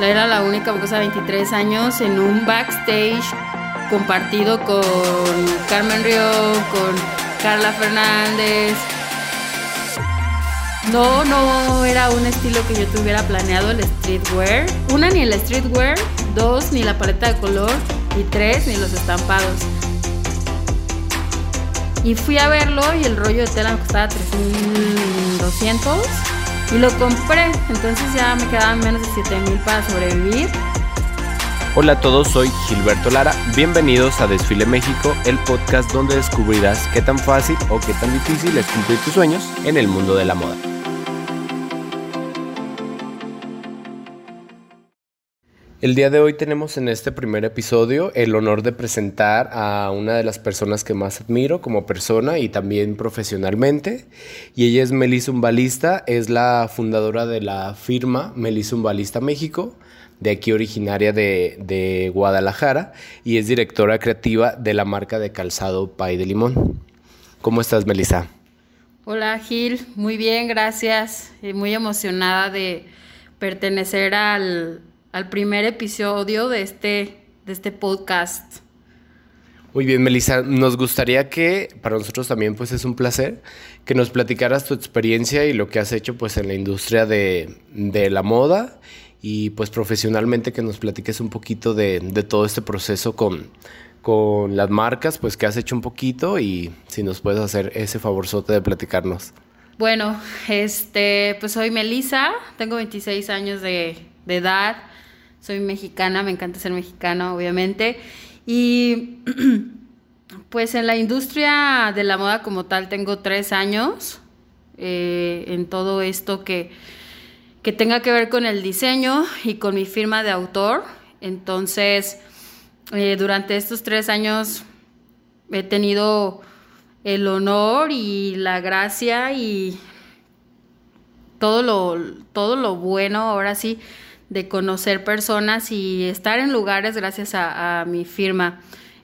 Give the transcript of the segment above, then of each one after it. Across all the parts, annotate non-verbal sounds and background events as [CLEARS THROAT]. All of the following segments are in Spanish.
Era la única cosa de 23 años en un backstage compartido con Carmen Río, con Carla Fernández. No, no era un estilo que yo tuviera planeado el streetwear. Una, ni el streetwear. Dos, ni la paleta de color. Y tres, ni los estampados. Y fui a verlo y el rollo de tela me costaba 3.200 y lo compré. Entonces ya me quedaban menos de 7.000 para sobrevivir. Hola a todos, soy Gilberto Lara. Bienvenidos a Desfile México, el podcast donde descubrirás qué tan fácil o qué tan difícil es cumplir tus sueños en el mundo de la moda. El día de hoy tenemos en este primer episodio el honor de presentar a una de las personas que más admiro como persona y también profesionalmente. Y ella es Melissa Umbalista, es la fundadora de la firma Melissa Umbalista México, de aquí originaria de, de Guadalajara, y es directora creativa de la marca de calzado Pay de Limón. ¿Cómo estás, Melissa? Hola, Gil. Muy bien, gracias. Muy emocionada de pertenecer al al primer episodio de este, de este podcast. Muy bien, Melissa, nos gustaría que, para nosotros también pues es un placer, que nos platicaras tu experiencia y lo que has hecho pues en la industria de, la moda y pues profesionalmente que nos platiques un poquito de, todo este proceso con, con las marcas, pues que has hecho un poquito y si nos puedes hacer ese favorzote de platicarnos. Bueno, este, pues soy Melissa, tengo 26 años de, de edad, soy mexicana, me encanta ser mexicana, obviamente. Y [CLEARS THROAT] pues en la industria de la moda como tal tengo tres años eh, en todo esto que, que tenga que ver con el diseño y con mi firma de autor. Entonces, eh, durante estos tres años he tenido el honor y la gracia y todo lo, todo lo bueno, ahora sí, de conocer personas y estar en lugares gracias a, mi firma.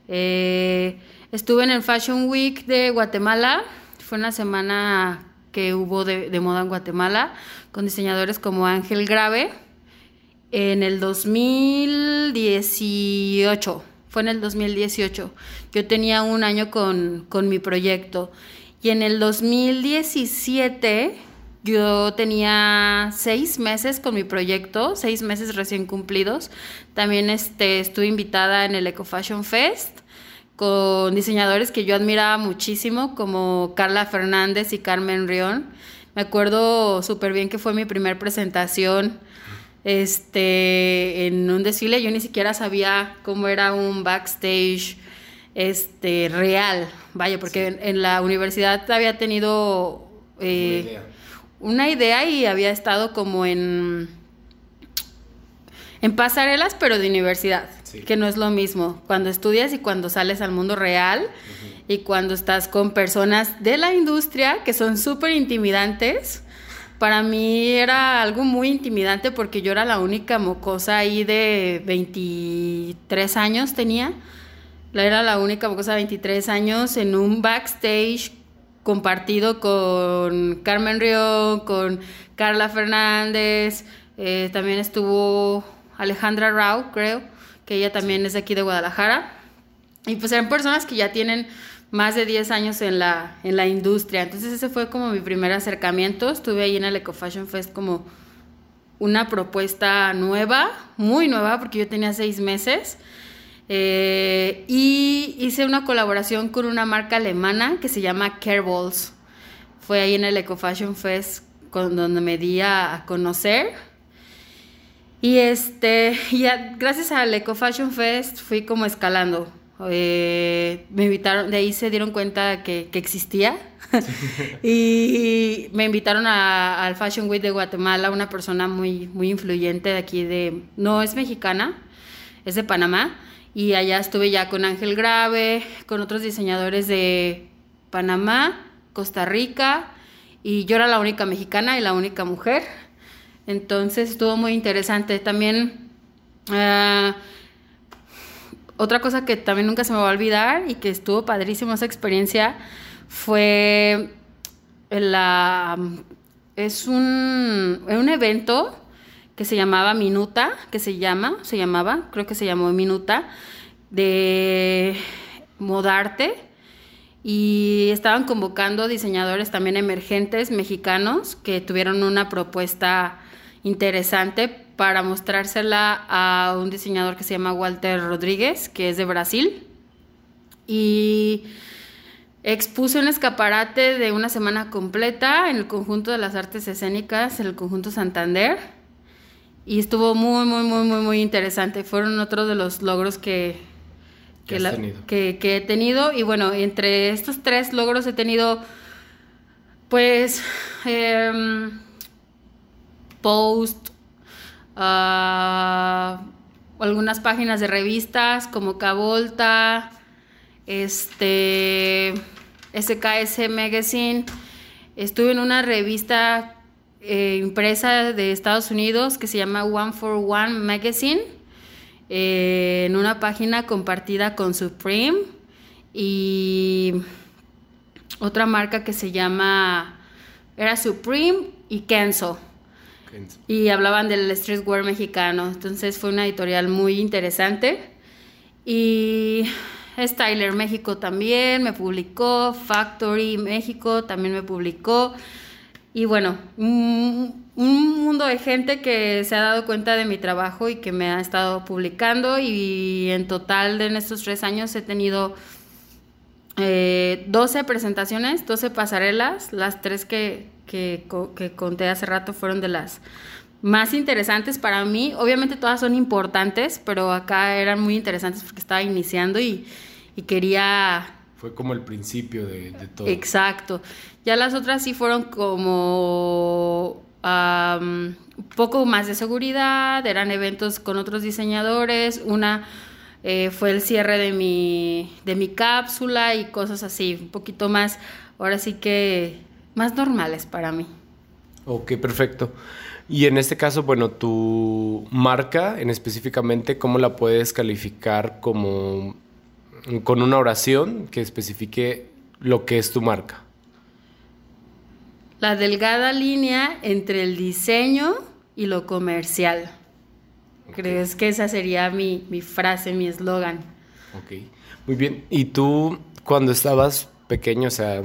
Eh, estuve en el Fashion Week de Guatemala, fue una semana que hubo de, moda en Guatemala, con diseñadores como Ángel Grave, en el 2018, fue en el 2018. Yo tenía un año con, con mi proyecto. Y en el 2017 yo tenía seis meses con mi proyecto, seis meses recién cumplidos. También este, estuve invitada en el Eco Fashion Fest con diseñadores que yo admiraba muchísimo, como Carla Fernández y Carmen Rión. Me acuerdo súper bien que fue mi primera presentación este, en un desfile. Yo ni siquiera sabía cómo era un backstage este, real. Vaya, porque en, la universidad había tenido... Eh, una idea y había estado como en, en pasarelas, pero de universidad, que no es lo mismo cuando estudias y cuando sales al mundo real y cuando estás con personas de la industria que son súper intimidantes. Para mí era algo muy intimidante porque yo era la única mocosa ahí de 23 años tenía. Era la única mocosa de 23 años en un backstage compartido con Carmen Río, con Carla Fernández, eh, también estuvo Alejandra Rao, creo, que ella también es de aquí de Guadalajara. Y pues eran personas que ya tienen más de 10 años en la, en la industria. Entonces ese fue como mi primer acercamiento. Estuve ahí en el Eco Fashion Fest como una propuesta nueva, muy nueva, porque yo tenía seis meses. Eh, y hice una colaboración con una marca alemana que se llama Careballs. Fue ahí en el Eco Fashion Fest con, donde me di a, conocer. Y este, gracias al Eco Fashion Fest fui como escalando. Eh, me invitaron, de ahí se dieron cuenta que, que existía. [LAUGHS] y me invitaron al Fashion Week de Guatemala, una persona muy, muy influyente de aquí de, no es mexicana, es de Panamá y allá estuve ya con Ángel Grave, con otros diseñadores de Panamá, Costa Rica, y yo era la única mexicana y la única mujer. Entonces estuvo muy interesante. También ah, otra cosa que también nunca se me va a olvidar y que estuvo padrísima esa experiencia fue la es un, un evento que se llamaba Minuta, que se llama, se llamaba, creo que se llamó Minuta, de Modarte. Y estaban convocando diseñadores también emergentes mexicanos que tuvieron una propuesta interesante para mostrársela a un diseñador que se llama Walter Rodríguez, que es de Brasil. Y expuse un escaparate de una semana completa en el conjunto de las artes escénicas, en el conjunto Santander. Y estuvo muy, muy, muy, muy, muy interesante. Fueron otros de los logros que, que, he tenido. Y bueno, entre estos tres logros he tenido, pues, eh, post, uh, algunas páginas de revistas como Cavolta, este, SKS Magazine. Estuve en una revista eh, impresa de Estados Unidos que se llama One for One Magazine, eh, en una página compartida con Supreme y otra marca que se llama, era Supreme y Kenzo. Y hablaban del streetwear mexicano. Entonces fue una editorial muy interesante. Y Styler México también me publicó, Factory México también me publicó. Y bueno, un, mundo de gente que se ha dado cuenta de mi trabajo y que me ha estado publicando. Y en total en estos tres años he tenido 12 eh, presentaciones, 12 pasarelas, las tres que, que, conté hace rato fueron de las más interesantes para mí. Obviamente todas son importantes, pero acá eran muy interesantes porque estaba iniciando y, quería... Fue como el principio de, todo. Exacto. Ya las otras sí fueron como un poco más de seguridad, eran eventos con otros diseñadores, una eh, fue el cierre de mi, de mi cápsula y cosas así, un poquito más, ahora sí que más normales para mí. Ok, perfecto. Y en este caso, bueno, tu marca en específicamente, ¿cómo la puedes calificar como con una oración que especifique lo que es tu marca? La delgada línea entre el diseño y lo comercial. ¿Crees que esa sería mi, mi frase, mi eslogan? Ok, muy bien. ¿Y tú cuando estabas pequeño, o sea,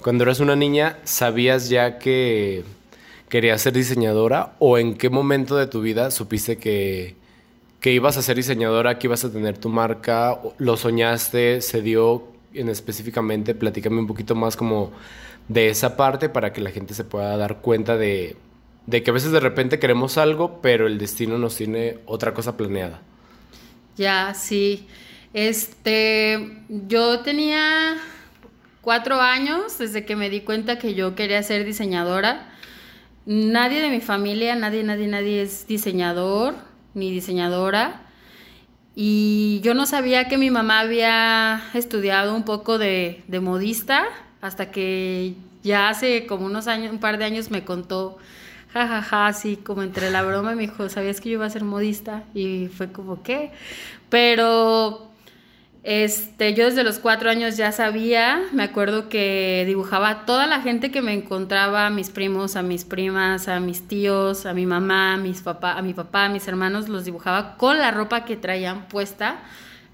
cuando eras una niña, ¿sabías ya que querías ser diseñadora o en qué momento de tu vida supiste que, que ibas a ser diseñadora, que ibas a tener tu marca? ¿Lo soñaste? ¿Se dio en específicamente? Platícame un poquito más como de esa parte para que la gente se pueda dar cuenta de, que a veces de repente queremos algo, pero el destino nos tiene otra cosa planeada. Ya, sí. Este, yo tenía cuatro años desde que me di cuenta que yo quería ser diseñadora. Nadie de mi familia, nadie, nadie, nadie es diseñador ni diseñadora. Y yo no sabía que mi mamá había estudiado un poco de modista hasta que ya hace como unos años, un par de años me contó, jajaja, ja, ja, así como entre la broma me dijo, ¿sabías que yo iba a ser modista? Y fue como, ¿qué? Pero este, yo desde los cuatro años ya sabía, me acuerdo que dibujaba a toda la gente que me encontraba, a mis primos, a mis primas, a mis tíos, a mi mamá, a, mis papá, a mi papá, a mis hermanos, los dibujaba con la ropa que traían puesta.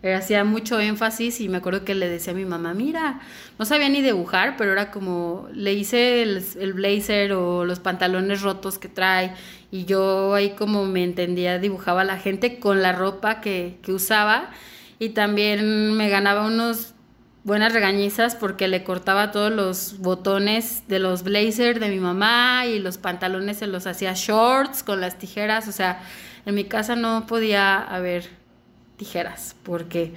Eh, hacía mucho énfasis y me acuerdo que le decía a mi mamá, mira, no sabía ni dibujar, pero era como, le hice el, blazer o los pantalones rotos que trae y yo ahí como me entendía, dibujaba a la gente con la ropa que, que usaba. Y también me ganaba unos buenas regañizas porque le cortaba todos los botones de los blazers de mi mamá y los pantalones se los hacía shorts con las tijeras, o sea, en mi casa no podía haber tijeras porque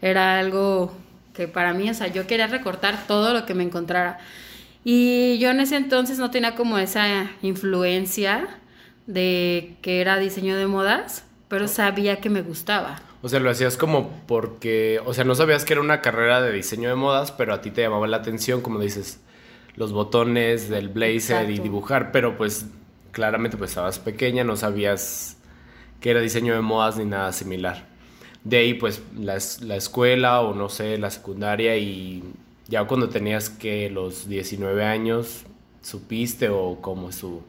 era algo que para mí, o sea, yo quería recortar todo lo que me encontrara. Y yo en ese entonces no tenía como esa influencia de que era diseño de modas, pero sabía que me gustaba. O sea, lo hacías como porque, o sea, no sabías que era una carrera de diseño de modas, pero a ti te llamaba la atención, como dices, los botones del blazer y dibujar, pero pues claramente pues estabas pequeña, no sabías que era diseño de modas ni nada similar. De ahí pues la, la escuela o no sé, la secundaria y ya cuando tenías que los 19 años, ¿supiste o cómo estuvo?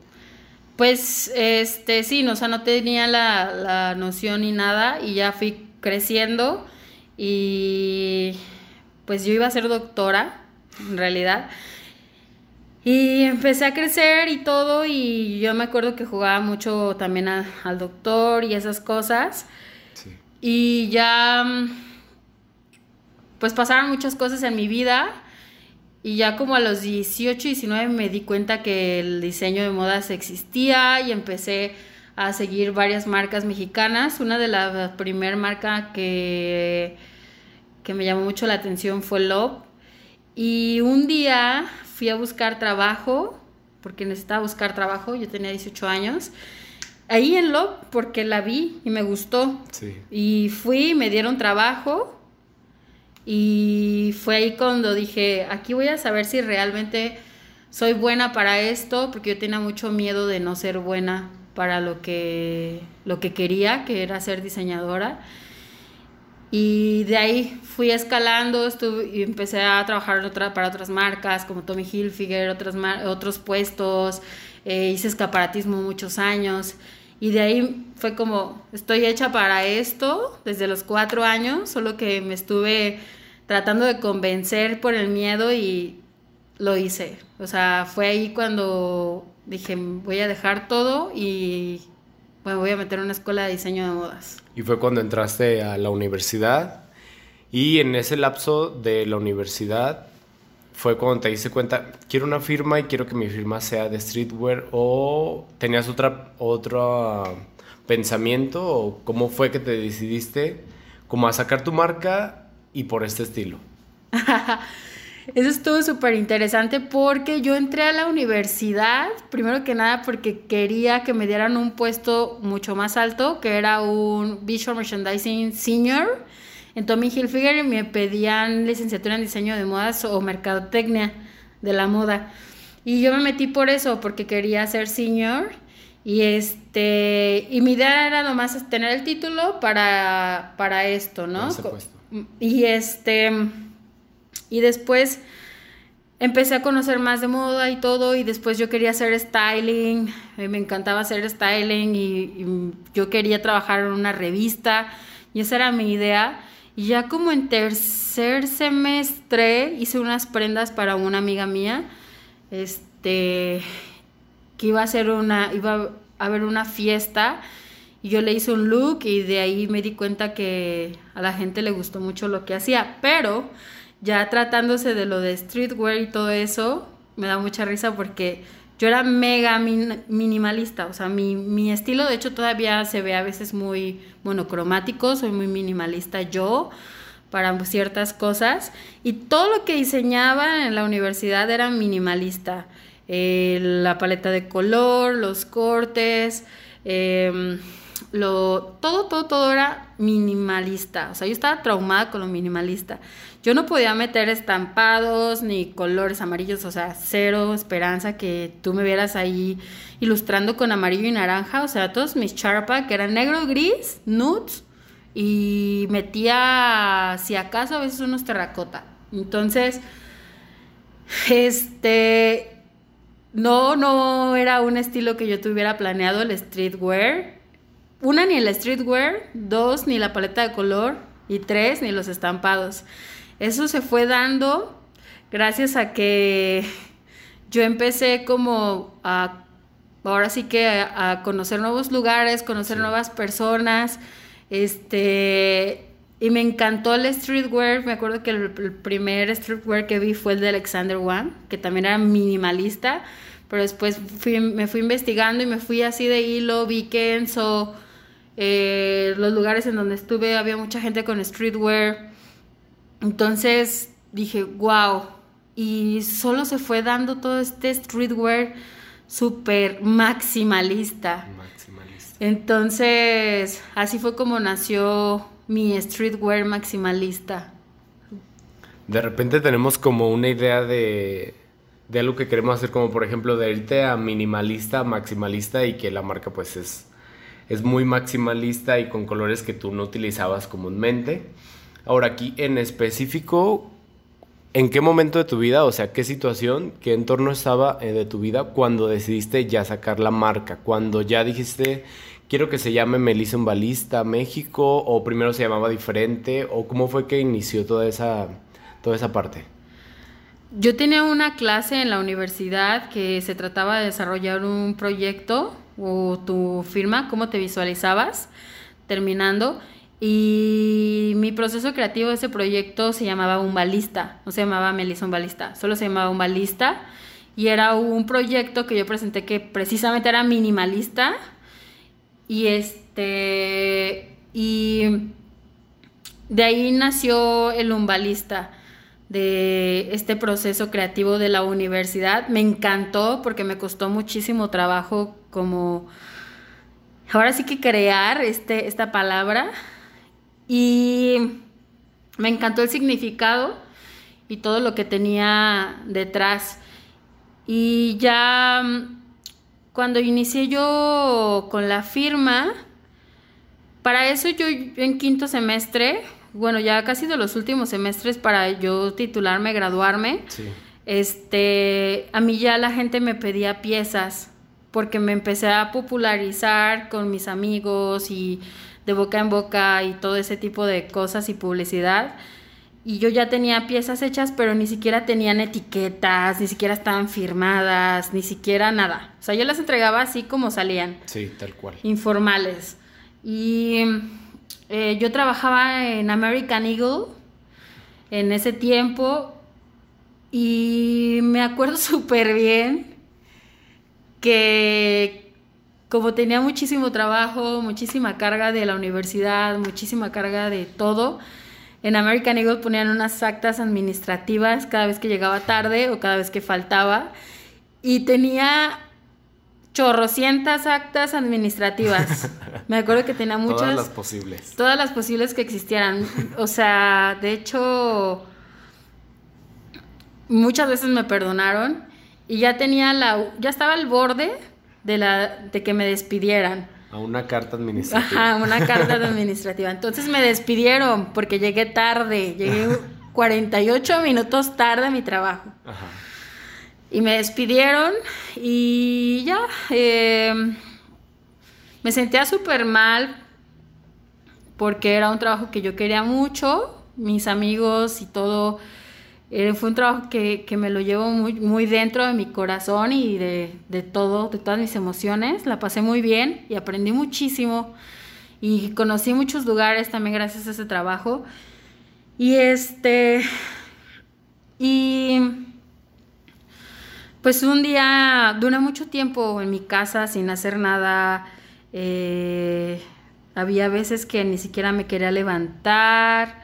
Pues, este, sí, no, o sea, no tenía la, la noción ni nada y ya fui creciendo y pues yo iba a ser doctora, en realidad. Y empecé a crecer y todo y yo me acuerdo que jugaba mucho también al doctor y esas cosas. Y ya, pues pasaron muchas cosas en mi vida y ya como a los 18, 19 me di cuenta que el diseño de modas existía y empecé a seguir varias marcas mexicanas. Una de las primeras marcas que, que me llamó mucho la atención fue Love. Y un día fui a buscar trabajo, porque necesitaba buscar trabajo, yo tenía 18 años. Ahí en Love, porque la vi y me gustó. Y fui, me dieron trabajo y fue ahí cuando dije, aquí voy a saber si realmente soy buena para esto, porque yo tenía mucho miedo de no ser buena para lo que, lo que quería, que era ser diseñadora. Y de ahí fui escalando estuve, y empecé a trabajar otra, para otras marcas como Tommy Hilfiger, otras otros puestos, eh, hice escaparatismo muchos años. Y de ahí fue como, estoy hecha para esto desde los cuatro años, solo que me estuve tratando de convencer por el miedo y lo hice. O sea, fue ahí cuando dije, voy a dejar todo y bueno, voy a meter una escuela de diseño de modas. Y fue cuando entraste a la universidad y en ese lapso de la universidad fue cuando te diste cuenta, quiero una firma y quiero que mi firma sea de streetwear o tenías otra, otro pensamiento o cómo fue que te decidiste como a sacar tu marca y por este estilo. [LAUGHS] Eso estuvo súper interesante porque yo entré a la universidad, primero que nada porque quería que me dieran un puesto mucho más alto, que era un Visual Merchandising Senior en Tommy Hilfiger me pedían licenciatura en diseño de modas o mercadotecnia de la moda. Y yo me metí por eso, porque quería ser senior. Y este y mi idea era nomás tener el título para, para esto, ¿no? Y este y después empecé a conocer más de moda y todo y después yo quería hacer styling, eh, me encantaba hacer styling y, y, yo quería trabajar en una revista y esa era mi idea y ya como en tercer semestre hice unas prendas para una amiga mía, este, que iba a ser una, iba a haber una fiesta y yo le hice un look y de ahí me di cuenta que a la gente le gustó mucho lo que hacía, pero ya tratándose de lo de streetwear y todo eso, me da mucha risa porque yo era mega minimalista, o sea, mi, estilo de hecho todavía se ve a veces muy monocromático, soy muy minimalista yo para ciertas cosas y todo lo que diseñaba en la universidad era minimalista, eh, la paleta de color, los cortes, eh, lo, todo, todo, todo era minimalista. O sea, yo estaba traumada con lo minimalista. Yo no podía meter estampados ni colores amarillos, o sea, cero esperanza que tú me vieras ahí ilustrando con amarillo y naranja. O sea, todos mis charpa, que eran negro, gris, nudes, y metía, si acaso, a veces unos terracota. Entonces, este, no, no era un estilo que yo tuviera planeado el streetwear una, ni el streetwear, dos, ni la paleta de color, y tres, ni los estampados. Eso se fue dando gracias a que yo empecé como a, ahora sí que a, conocer nuevos lugares, conocer nuevas personas, este, y me encantó el streetwear. Me acuerdo que el, primer streetwear que vi fue el de Alexander One, que también era minimalista, pero después me fui investigando y me fui así de hilo, vi que eh, los lugares en donde estuve había mucha gente con streetwear. Entonces dije, wow. Y solo se fue dando todo este streetwear súper maximalista. maximalista. Entonces, así fue como nació mi streetwear maximalista. De repente tenemos como una idea de, de algo que queremos hacer, como por ejemplo de irte a minimalista, maximalista y que la marca pues es es muy maximalista y con colores que tú no utilizabas comúnmente. Ahora aquí en específico, ¿En qué momento de tu vida, o sea, qué situación, qué entorno estaba eh, de tu vida cuando decidiste ya sacar la marca? Cuando ya dijiste, quiero que se llame Melissa Balista México, o primero se llamaba diferente, o cómo fue que inició toda esa, toda esa parte? Yo tenía una clase en la universidad que se trataba de desarrollar un proyecto o tu firma, cómo te visualizabas terminando. Y mi proceso creativo de ese proyecto se llamaba Un Balista, no se llamaba Melissa Un Balista, solo se llamaba Un Balista. Y era un proyecto que yo presenté que precisamente era minimalista. Y este. Y de ahí nació el umbalista, de este proceso creativo de la universidad. Me encantó porque me costó muchísimo trabajo como ahora sí que crear este, esta palabra y me encantó el significado y todo lo que tenía detrás. Y ya mm, cuando inicié yo con la firma, para eso yo en quinto semestre, bueno, ya casi de los últimos semestres para yo titularme, graduarme, este, a mí ya la gente me pedía piezas porque me empecé a popularizar con mis amigos y de boca en boca y todo ese tipo de cosas y publicidad. Y yo ya tenía piezas hechas, pero ni siquiera tenían etiquetas, ni siquiera estaban firmadas, ni siquiera nada. O sea, yo las entregaba así como salían. Sí, tal cual. Informales. Y eh, yo trabajaba en American Eagle en ese tiempo y me acuerdo [LAUGHS] súper bien que como tenía muchísimo trabajo, muchísima carga de la universidad, muchísima carga de todo, en American Eagle ponían unas actas administrativas cada vez que llegaba tarde o cada vez que faltaba. Y tenía chorrocientas actas administrativas. [LAUGHS] Me acuerdo que tenía muchas. Todas las posibles. Todas las posibles que existieran. O sea, de hecho, muchas veces me perdonaron y ya tenía la. Ya estaba al borde de, la, de que me despidieran. A una carta administrativa. Ajá, una carta administrativa. Entonces me despidieron porque llegué tarde, llegué 48 minutos tarde a mi trabajo. Ajá. Y me despidieron y ya, em, me sentía súper mal porque era un trabajo que yo quería mucho, mis amigos y todo eh, fue un trabajo que, me lo llevo muy, muy dentro de mi corazón y de, todo, de todas mis emociones. La pasé muy bien y aprendí muchísimo y conocí muchos lugares también gracias a ese trabajo. Y este, y pues un día, dura mucho tiempo en mi casa sin hacer nada. Eh, había veces que ni siquiera me quería levantar.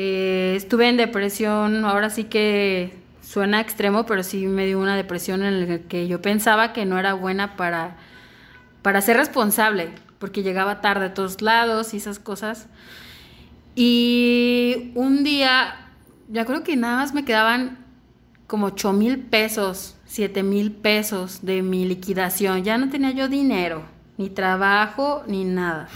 Eh, estuve en depresión, ahora sí que suena extremo, pero sí me dio una depresión en la que yo pensaba que no era buena para, para ser responsable, porque llegaba tarde a todos lados y esas cosas. Y un día, ya creo que nada más me quedaban como 8 mil pesos, 7 mil pesos de mi liquidación. Ya no tenía yo dinero, ni trabajo, ni nada.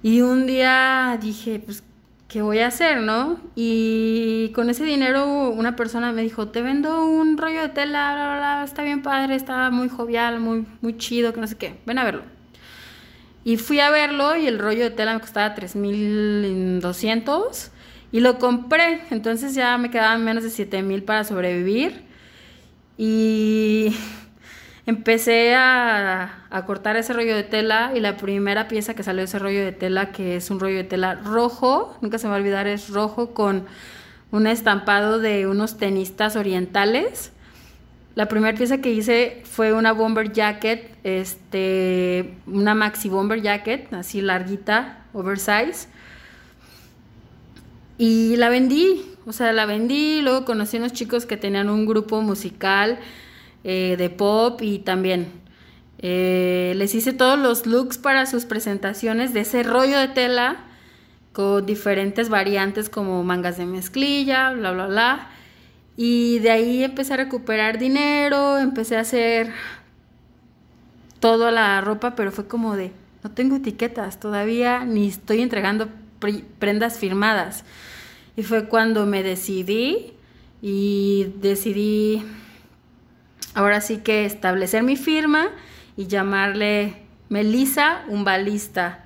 Y un día dije, pues, ¿qué voy a hacer, no? Y con ese dinero una persona me dijo, te vendo un rollo de tela, bla, bla, bla, está bien padre, está muy jovial, muy, muy chido, que no sé qué, ven a verlo. Y fui a verlo y el rollo de tela me costaba 3.200 y lo compré, entonces ya me quedaban menos de 7.000 para sobrevivir. Y empecé a, cortar ese rollo de tela y la primera pieza que salió de ese rollo de tela, que es un rollo de tela rojo, nunca se me va a olvidar, es rojo con un estampado de unos tenistas orientales. La primera pieza que hice fue una bomber jacket, este, una maxi bomber jacket, así larguita, oversize. Y la vendí, o sea, la vendí, luego conocí a unos chicos que tenían un grupo musical eh, de pop y también eh, les hice todos los looks para sus presentaciones de ese rollo de tela con diferentes variantes como mangas de mezclilla, bla, bla, bla. Y de ahí empecé a recuperar dinero, empecé a hacer toda la ropa, pero fue como de, no tengo etiquetas todavía, ni estoy entregando prendas firmadas. Y fue cuando me decidí y decidí ahora sí que establecer mi firma y llamarle Melissa balista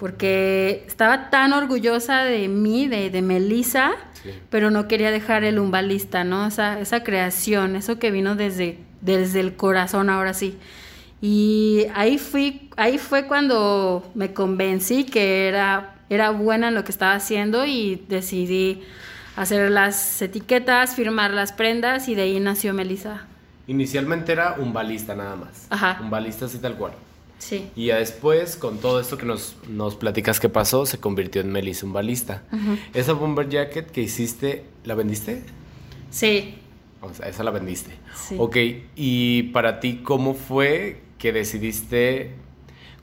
porque estaba tan orgullosa de mí, de, de Melissa, pero no quería dejar el umbalista, ¿no? Esa, esa creación, eso que vino desde, desde el corazón ahora sí. Y ahí, fui, ahí fue cuando me convencí que era, era buena en lo que estaba haciendo y decidí hacer las etiquetas, firmar las prendas y de ahí nació Melissa. Inicialmente era un balista nada más. Ajá. Un balista así tal cual. Sí. Y ya después, con todo esto que nos, nos platicas que pasó, se convirtió en Melissa un balista. Esa bomber jacket que hiciste, ¿la vendiste? Sí. O sea, esa la vendiste. Sí. Ok, y para ti, ¿cómo fue que decidiste,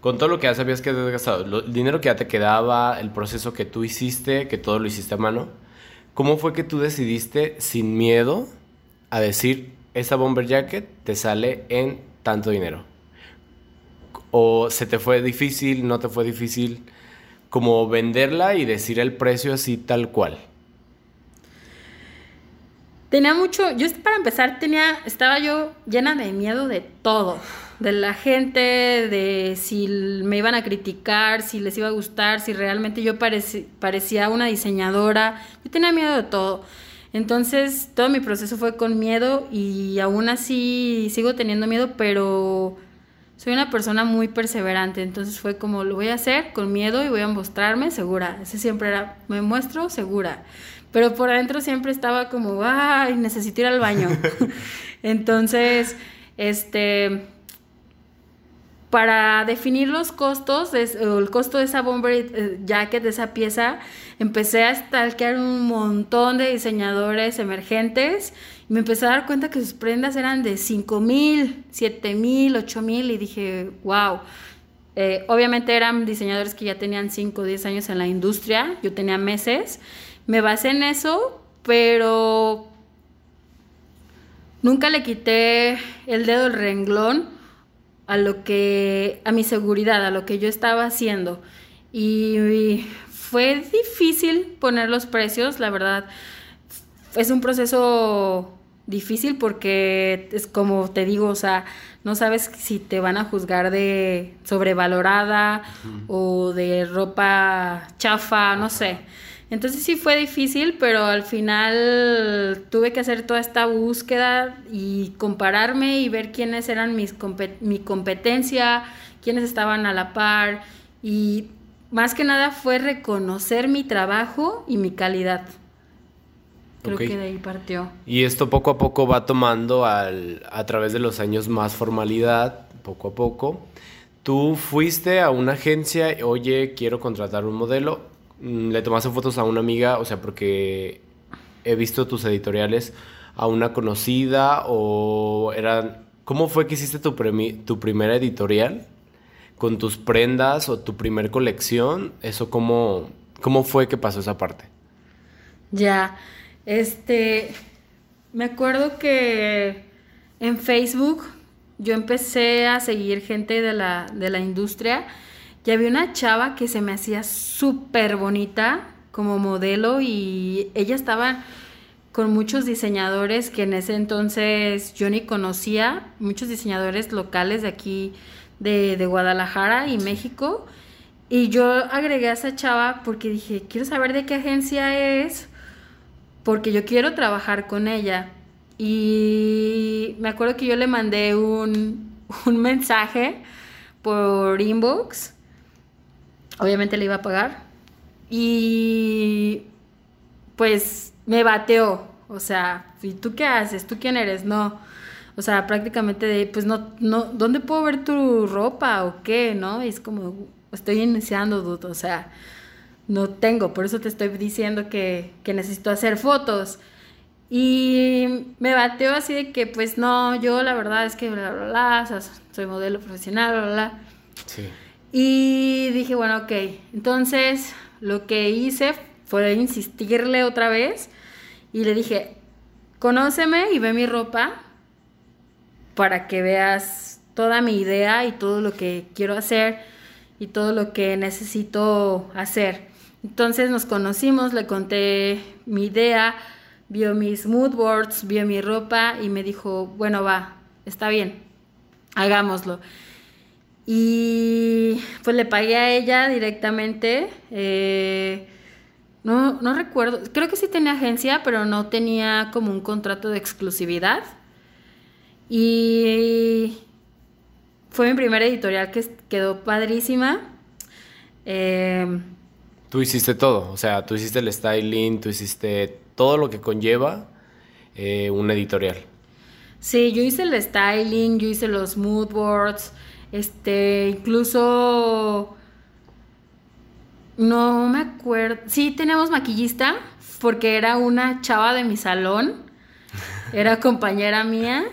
con todo lo que ya sabías que habías gastado, el dinero que ya te quedaba, el proceso que tú hiciste, que todo lo hiciste a mano, ¿cómo fue que tú decidiste sin miedo a decir, esa bomber jacket te sale en tanto dinero? ¿O se te fue difícil, no te fue difícil? Como venderla y decir el precio así tal cual. Tenía mucho, yo para empezar tenía, estaba yo llena de miedo de todo, de la gente, de si me iban a criticar, si les iba a gustar, si realmente yo parecía una diseñadora, yo tenía miedo de todo. Entonces todo mi proceso fue con miedo y aún así sigo teniendo miedo, pero soy una persona muy perseverante, entonces fue como lo voy a hacer con miedo y voy a mostrarme segura. Ese siempre era, me muestro segura. Pero por adentro siempre estaba como, ay, necesito ir al baño. [LAUGHS] entonces, este, para definir los costos, el costo de esa bomber eh, jacket, de esa pieza, empecé a stalkear un montón de diseñadores emergentes y me empecé a dar cuenta que sus prendas eran de 5 mil, 7 mil, 8 mil y dije, wow. Eh, obviamente eran diseñadores que ya tenían 5 o 10 años en la industria, yo tenía meses. Me basé en eso, pero nunca le quité el dedo del renglón a lo que, a mi seguridad, a lo que yo estaba haciendo. Y fue difícil poner los precios, la verdad. Es un proceso difícil porque es como te digo, o sea, no sabes si te van a juzgar de sobrevalorada o de ropa chafa, no sé. Entonces sí fue difícil, pero al final tuve que hacer toda esta búsqueda y compararme y ver quiénes eran mis mi competencia, quiénes estaban a la par y más que nada fue reconocer mi trabajo y mi calidad. Creo que de ahí partió. Y esto poco a poco va tomando al, a través de los años más formalidad, poco a poco. Tú fuiste a una agencia, oye, quiero contratar un modelo, le tomaste fotos a una amiga, o sea, porque he visto tus editoriales a una conocida o eran... ¿Cómo fue que hiciste tu, tu primera editorial? Con tus prendas o tu primer colección, ¿eso cómo, cómo fue que pasó esa parte? Ya, este, me acuerdo que en Facebook yo empecé a seguir gente de la, de la industria y había una chava que se me hacía súper bonita como modelo y ella estaba con muchos diseñadores que en ese entonces yo ni conocía, muchos diseñadores locales de aquí, de, de Guadalajara y México. Y yo agregué a esa chava porque dije, quiero saber de qué agencia es, porque yo quiero trabajar con ella. Y me acuerdo que yo le mandé un, [LAUGHS] mensaje por inbox. Obviamente le iba a pagar. Y pues me bateó. O sea, ¿y tú qué haces? ¿Tú quién eres? No. O sea, prácticamente de, pues no, no, ¿dónde puedo ver tu ropa o qué? ¿No? Es como, estoy iniciando. O sea, no tengo, por eso te estoy diciendo que, necesito hacer fotos. Y me bateó así de que, pues no, yo la verdad es que bla, bla, bla, soy modelo profesional, bla, bla. Sí. Y dije, bueno, ok. Entonces, lo que hice fue insistirle otra vez y le dije, conóceme y ve mi ropa para que veas toda mi idea y todo lo que quiero hacer y todo lo que necesito hacer. Entonces nos conocimos, le conté mi idea, vio mis mood boards, vio mi ropa y me dijo, bueno, va, está bien, hagámoslo. Y pues le pagué a ella directamente. Eh, no, no recuerdo, creo que sí tenía agencia, pero no tenía como un contrato de exclusividad. Y fue mi primera editorial que quedó padrísima. Eh, tú hiciste todo, o sea, tú hiciste el styling, tú hiciste todo lo que conlleva eh, una editorial. Sí, yo hice el styling, yo hice los mood boards, este, incluso no me acuerdo. Sí, teníamos maquillista porque era una chava de mi salón, [LAUGHS] era compañera mía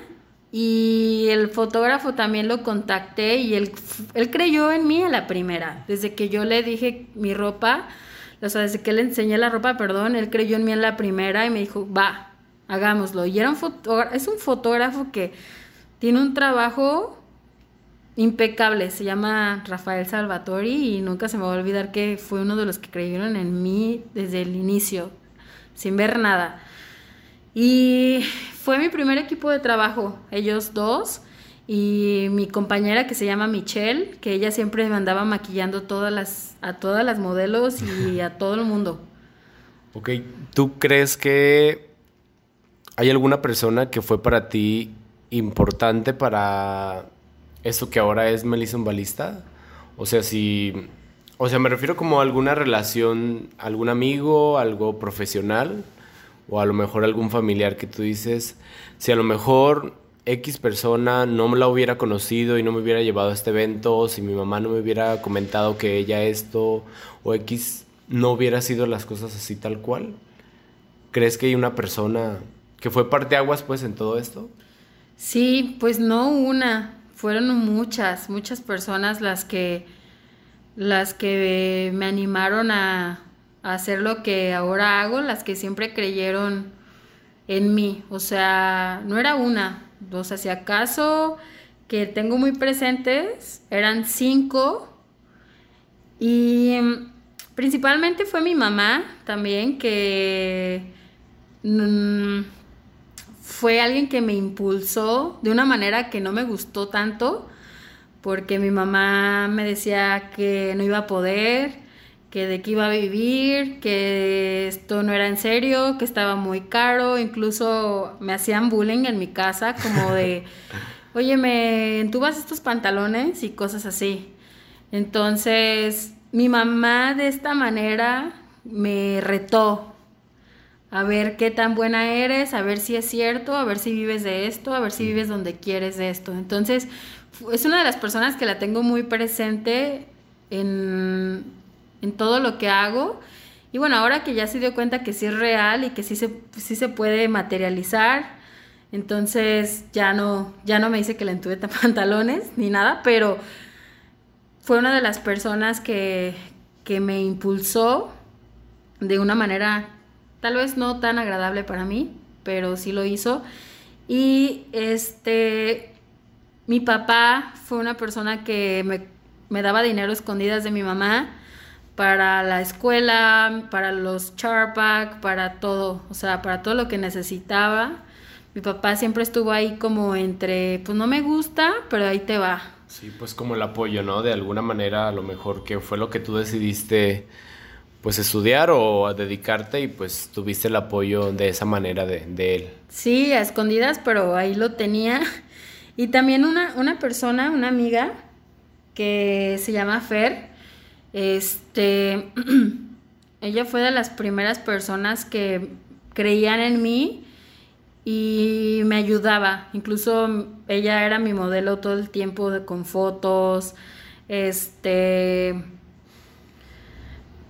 y el fotógrafo también lo contacté y él, él creyó en mí a la primera. Desde que yo le dije mi ropa, o sea, desde que le enseñé la ropa, perdón, él creyó en mí en la primera y me dijo, va, hagámoslo. Y era un es un fotógrafo que tiene un trabajo impecable, se llama Rafael Salvatori y nunca se me va a olvidar que fue uno de los que creyeron en mí desde el inicio, sin ver nada. Y fue mi primer equipo de trabajo, ellos dos, y mi compañera que se llama Michelle, que ella siempre me andaba maquillando todas las, a todas las modelos y [LAUGHS] a todo el mundo. Ok, ¿tú crees que hay alguna persona que fue para ti importante para eso que ahora es Melissa Balista? O sea, si... O sea, me refiero como a alguna relación, algún amigo, algo profesional o a lo mejor algún familiar que tú dices, si a lo mejor X persona no me la hubiera conocido y no me hubiera llevado a este evento, si mi mamá no me hubiera comentado que ella esto, o X no hubiera sido las cosas así tal cual, ¿crees que hay una persona que fue parte aguas pues en todo esto? Sí, pues no una, fueron muchas, muchas personas las que las que me animaron a, hacer lo que ahora hago, las que siempre creyeron en mí. O sea, no era una, o sea, si acaso que tengo muy presentes, eran cinco. Y mm, principalmente fue mi mamá también, que mm, fue alguien que me impulsó de una manera que no me gustó tanto, porque mi mamá me decía que no iba a poder, que de qué iba a vivir, que esto no era en serio, que estaba muy caro, incluso me hacían bullying en mi casa, como de, [LAUGHS] oye, me entubas estos pantalones y cosas así. Entonces, mi mamá de esta manera me retó a ver qué tan buena eres, a ver si es cierto, a ver si vives de esto, a ver si vives donde quieres de esto. Entonces, es una de las personas que la tengo muy presente en en todo lo que hago. Y bueno, ahora que ya se dio cuenta que sí es real y que sí se, sí se puede materializar, entonces ya no, ya no me dice que le entuve [LAUGHS] pantalones ni nada, pero fue una de las personas que, que me impulsó de una manera tal vez no tan agradable para mí, pero sí lo hizo. Y este, mi papá fue una persona que me, me daba dinero escondidas de mi mamá para la escuela, para los charpack, para todo, o sea, para todo lo que necesitaba. Mi papá siempre estuvo ahí como entre, pues no me gusta, pero ahí te va. Sí, pues como el apoyo, ¿no? De alguna manera, a lo mejor que fue lo que tú decidiste, pues estudiar o dedicarte y pues tuviste el apoyo de esa manera de, de él. Sí, a escondidas, pero ahí lo tenía. [LAUGHS] Y también una, una persona, una amiga, que se llama Fer, este, [CLEARS THROAT] ella fue de las primeras personas que creían en mí y me ayudaba. Incluso ella era mi modelo todo el tiempo de, con fotos. Este,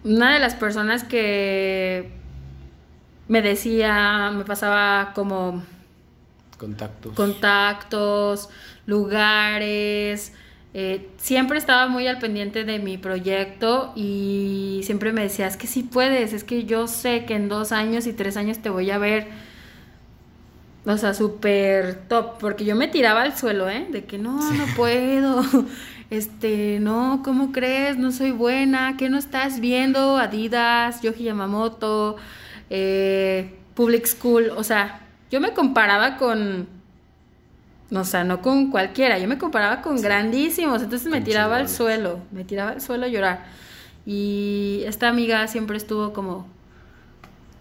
una de las personas que me decía, me pasaba como contactos, contactos lugares, eh, siempre estaba muy al pendiente de mi proyecto y siempre me decía, es que sí puedes, es que yo sé que en dos años y tres años te voy a ver, o sea, súper top, porque yo me tiraba al suelo, ¿eh? De que no, no puedo, [LAUGHS] este, no, ¿cómo crees? No soy buena, ¿qué no estás viendo? Adidas, Yoji Yamamoto, eh, Public School, o sea, yo me comparaba con, o sea, no con cualquiera, yo me comparaba con grandísimos, entonces me tiraba al suelo, me tiraba al suelo a llorar. Y esta amiga siempre estuvo como,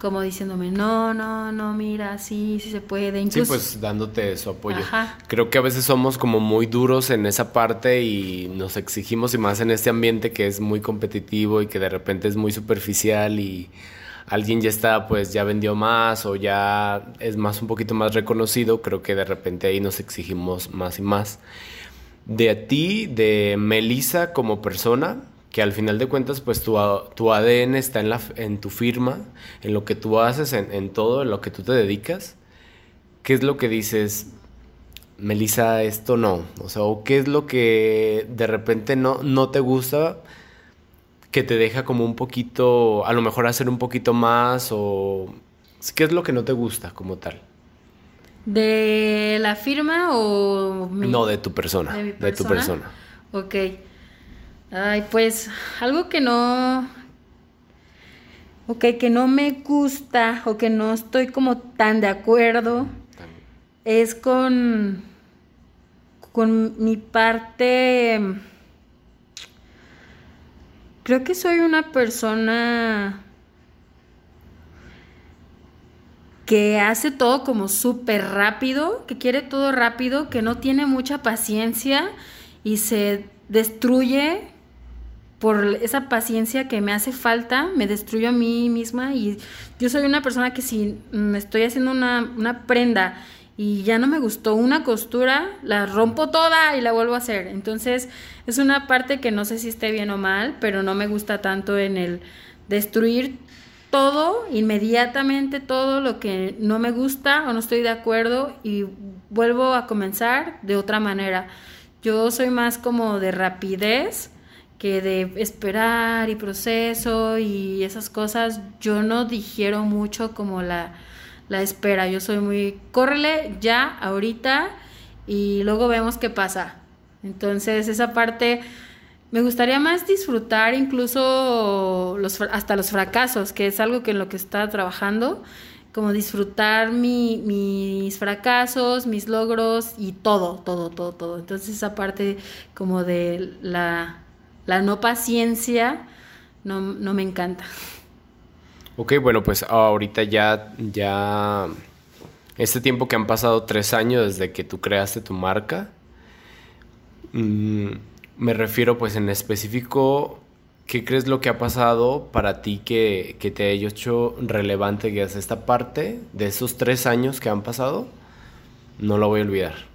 como diciéndome, no, no, no, mira, sí, sí se puede. Incluso... Sí, pues dándote su apoyo. Creo que a veces somos como muy duros en esa parte y nos exigimos y más en este ambiente que es muy competitivo y que de repente es muy superficial y alguien ya está, pues ya vendió más o ya es más un poquito más reconocido, creo que de repente ahí nos exigimos más y más. De a ti, de Melissa como persona, que al final de cuentas pues tu, tu ADN está en, la, en tu firma, en lo que tú haces, en, todo, en lo que tú te dedicas. ¿Qué es lo que dices, Melissa, esto no? O sea, ¿o qué es lo que de repente no, no te gusta que te deja como un poquito, a lo mejor hacer un poquito más o... ¿Qué es lo que no te gusta como tal? ¿De la firma o...? No, de tu persona. ¿De, de tu persona. Ok. Ay, pues algo que no, ok, que no me gusta o que no estoy como tan de acuerdo es con, con mi parte, creo que soy una persona que hace todo como súper rápido, que quiere todo rápido, que no tiene mucha paciencia y se destruye por esa paciencia que me hace falta, me destruyo a mí misma y yo soy una persona que si me estoy haciendo una, prenda y ya no me gustó una costura, la rompo toda y la vuelvo a hacer. Entonces es una parte que no sé si esté bien o mal, pero no me gusta tanto en el destruir todo, inmediatamente todo lo que no me gusta o no estoy de acuerdo y vuelvo a comenzar de otra manera. Yo soy más como de rapidez que de esperar y proceso y esas cosas, yo no digiero mucho como la, la espera. Yo soy muy, córrele ya, ahorita, y luego vemos qué pasa. Entonces, esa parte me gustaría más disfrutar incluso los, hasta los fracasos, que es algo que en lo que está trabajando, como disfrutar mi, mis fracasos, mis logros y todo, todo, todo, todo. Entonces, esa parte como de la la no paciencia no, me encanta. Ok, bueno, pues ahorita ya, ya, este tiempo que han pasado tres años desde que tú creaste tu marca, mm, me refiero pues en específico, ¿qué crees lo que ha pasado para ti que, que te haya hecho relevante que es esta parte de esos tres años que han pasado? No lo voy a olvidar.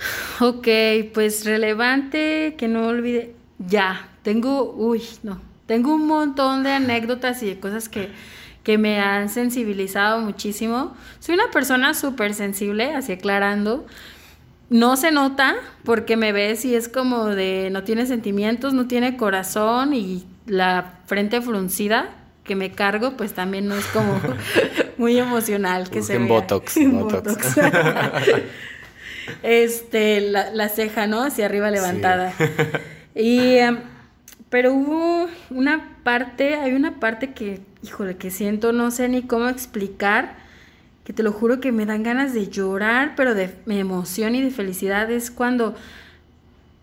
[LAUGHS] Ok, pues relevante, que no olvide. Ya, tengo, uy, no, tengo un montón de anécdotas y de cosas que, que me han sensibilizado muchísimo. Soy una persona súper sensible, así aclarando. No se nota porque me ves y es como de no tiene sentimientos, no tiene corazón y la frente fruncida que me cargo, pues también no es como [LAUGHS] [LAUGHS] muy emocional que se en Botox. botox. Este, la, ceja, ¿no? Hacia arriba levantada. [LAUGHS] Y, em, pero hubo una parte, hay una parte que, híjole, que siento, no sé ni cómo explicar, que te lo juro que me dan ganas de llorar, pero de emoción y de felicidad. Es cuando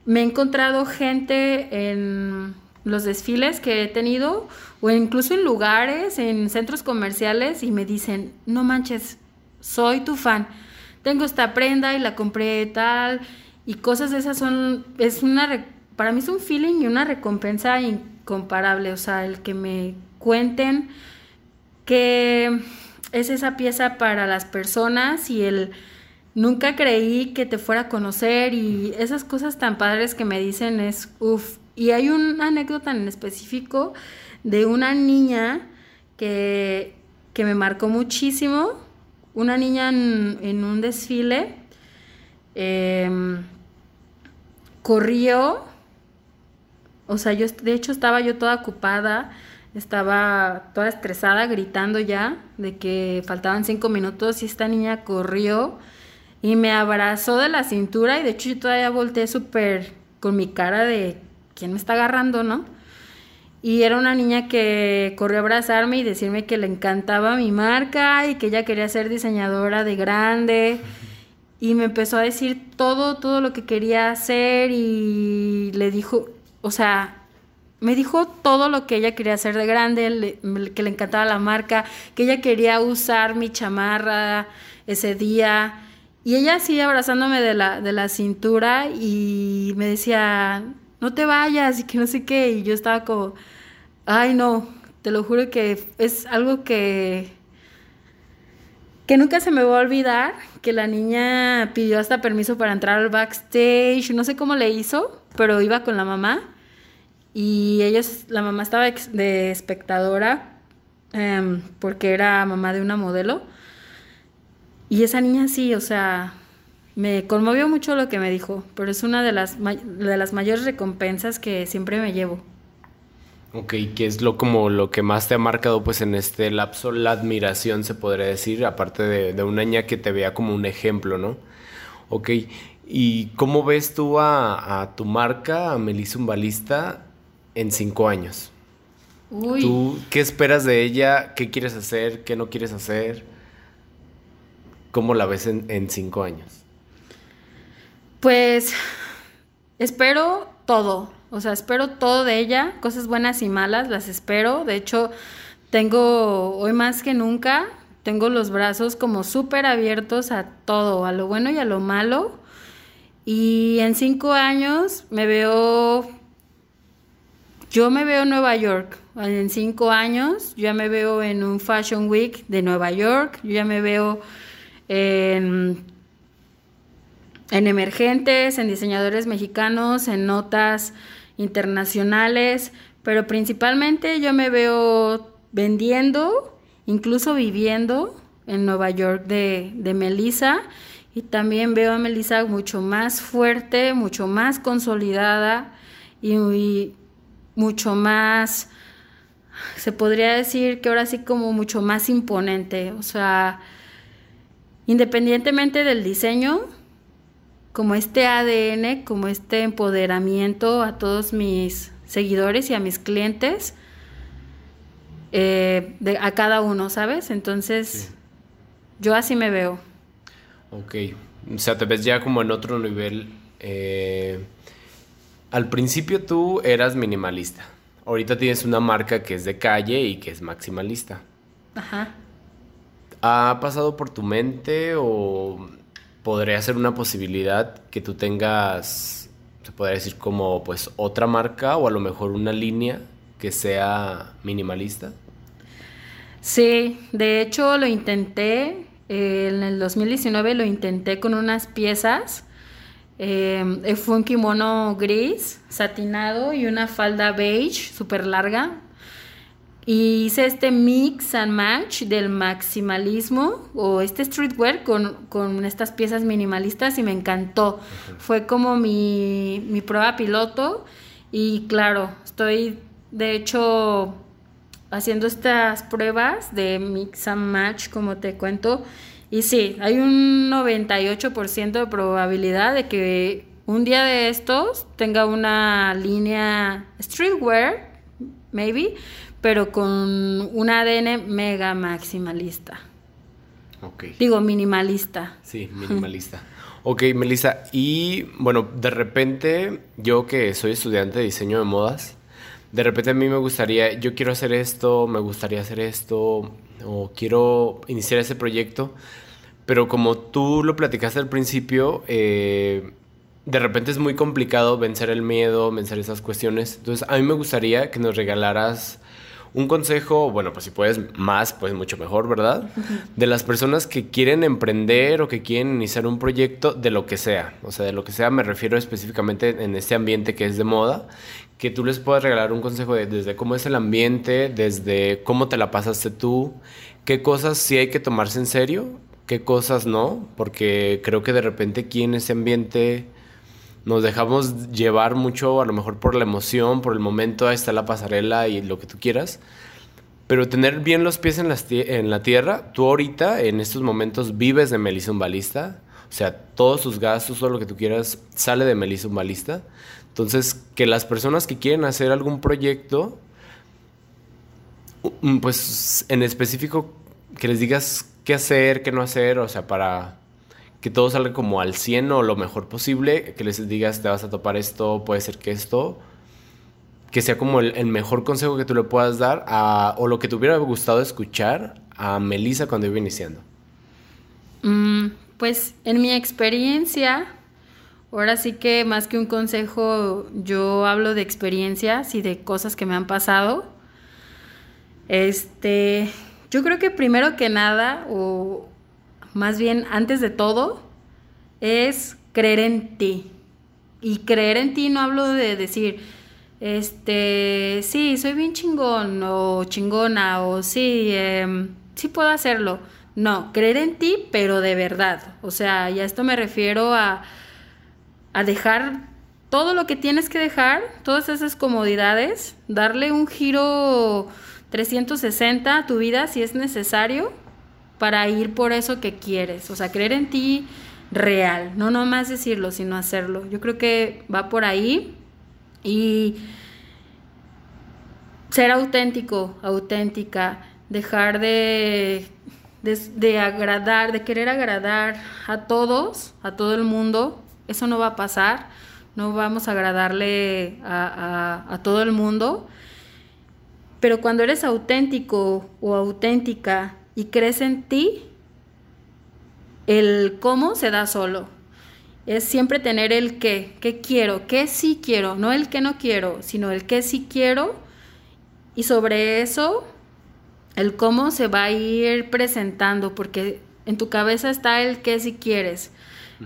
me he encontrado gente en los desfiles que he tenido o incluso en lugares, en centros comerciales y me dicen, no manches, soy tu fan tengo esta prenda y la compré tal, y cosas de esas son, es una, para mí es un feeling y una recompensa incomparable, o sea, el que me cuenten que es esa pieza para las personas y el nunca creí que te fuera a conocer y esas cosas tan padres que me dicen es uff. Y hay una anécdota en específico de una niña que, que me marcó muchísimo una niña en, un desfile em, corrió, o sea, yo de hecho estaba yo toda ocupada, estaba toda estresada, gritando ya de que faltaban cinco minutos y esta niña corrió y me abrazó de la cintura y de hecho yo todavía volteé súper con mi cara de quién me está agarrando, ¿no? Y era una niña que corrió a abrazarme y decirme que le encantaba mi marca y que ella quería ser diseñadora de grande. Y me empezó a decir todo, todo lo que quería hacer y le dijo, o sea, me dijo todo lo que ella quería hacer de grande, que le encantaba la marca, que ella quería usar mi chamarra ese día. Y ella así abrazándome de la, de la cintura y me decía, no te vayas y que no sé qué. Y yo estaba como, ay no, te lo juro que es algo que, que nunca se me va a olvidar, que la niña pidió hasta permiso para entrar al backstage, no sé cómo le hizo, pero iba con la mamá. Y ellos, la mamá estaba de espectadora em, porque era mamá de una modelo. Y esa niña sí, o sea, me conmovió mucho lo que me dijo, pero es una de las, de las mayores recompensas que siempre me llevo. Ok, ¿qué es lo como lo que más te ha marcado pues en este lapso? La admiración se podría decir, aparte de, una niña que te vea como un ejemplo, ¿no? Ok, ¿y cómo ves tú a, tu marca, a Melissa Umbalista, en cinco años? Uy. ¿Tú qué esperas de ella? ¿Qué quieres hacer? ¿Qué no quieres hacer? ¿Cómo la ves en cinco años? Pues espero todo, o sea, espero todo de ella, cosas buenas y malas, las espero. De hecho, tengo, hoy más que nunca, tengo los brazos como súper abiertos a todo, a lo bueno y a lo malo. Y en cinco años me veo, yo me veo en Nueva York. En cinco años ya me veo en un Fashion Week de Nueva York, yo ya me veo en en emergentes, en diseñadores mexicanos, en notas internacionales, pero principalmente yo me veo vendiendo, incluso viviendo en Nueva York de, de Melissa y también veo a Melissa mucho más fuerte, mucho más consolidada y, mucho más, se podría decir que ahora sí como mucho más imponente, o sea, independientemente del diseño, como este ADN, como este empoderamiento a todos mis seguidores y a mis clientes, eh, de, a cada uno, ¿sabes? Entonces, yo así me veo. Ok, o sea, te ves ya como en otro nivel. Eh, al principio tú eras minimalista. Ahorita tienes una marca que es de calle y que es maximalista. Ajá. ¿Ha pasado por tu mente o podría ser una posibilidad que tú tengas, se podría decir como pues otra marca o a lo mejor una línea que sea minimalista? Sí, de hecho lo intenté, eh, en el 2019 lo intenté con unas piezas. Eh, fue un kimono gris, satinado y una falda beige súper larga, y hice este mix and match del maximalismo o este streetwear con, estas piezas minimalistas y me encantó. Fue como mi, mi prueba piloto y claro, estoy de hecho haciendo estas pruebas de mix and match como te cuento y sí, hay un 98% de probabilidad de que un día de estos tenga una línea streetwear, maybe, pero con un ADN mega maximalista. Ok. Digo, minimalista. Sí, minimalista. ok, Melissa, y bueno, de repente, yo que soy estudiante de diseño de modas, de repente a mí me gustaría, yo quiero hacer esto, me gustaría hacer esto, o quiero iniciar ese proyecto, pero como tú lo platicaste al principio, eh, de repente es muy complicado vencer el miedo, vencer esas cuestiones. Entonces, a mí me gustaría que nos regalaras un consejo, bueno, pues si puedes más, pues mucho mejor, ¿verdad? De las personas que quieren emprender o que quieren iniciar un proyecto de lo que sea. O sea, de lo que sea me refiero específicamente en este ambiente que es de moda, que tú les puedas regalar un consejo de, desde cómo es el ambiente, desde cómo te la pasaste tú, qué cosas sí hay que tomarse en serio, qué cosas no, porque creo que de repente aquí en ese ambiente nos dejamos llevar mucho, a lo mejor por la emoción, por el momento, ahí está la pasarela y lo que tú quieras. Pero tener bien los pies en, la tierra, tú ahorita, en estos momentos, vives de Melissa Balista. O sea, todos sus gastos, todo lo que tú quieras, sale de Melissa Balista. Entonces, que las personas que quieren hacer algún proyecto, mm, pues en específico, que les digas qué hacer, qué no hacer, o sea, para que todo salga como al 100 o lo mejor posible, que les digas, te vas a topar esto, puede ser que esto, que sea como el, mejor consejo que tú le puedas dar a, o lo que te hubiera gustado escuchar a Melissa cuando iba iniciando. Mm, pues en mi experiencia, ahora sí que más que un consejo, yo hablo de experiencias y de cosas que me han pasado. Este, yo creo que primero que nada, o más bien antes de todo, es creer en ti. Y creer en ti no hablo de decir, este, sí, soy bien chingón o chingona o sí, em, sí puedo hacerlo. No, creer en ti, pero de verdad. O sea, ya esto me refiero a, a dejar todo lo que tienes que dejar, todas esas comodidades, darle un giro 360 a tu vida si es necesario para ir por eso que quieres. O sea, creer en ti real, no nomás decirlo, sino hacerlo. Yo creo que va por ahí y ser auténtico, auténtica, dejar de, de, agradar, de querer agradar a todos, a todo el mundo. Eso no va a pasar. No vamos a agradarle a, a todo el mundo. Pero cuando eres auténtico o auténtica y crees en ti, el cómo se da solo. Es siempre tener el qué, qué quiero, qué sí quiero, no el qué no quiero, sino el qué sí quiero. Y sobre eso, el cómo se va a ir presentando, porque en tu cabeza está el qué sí quieres.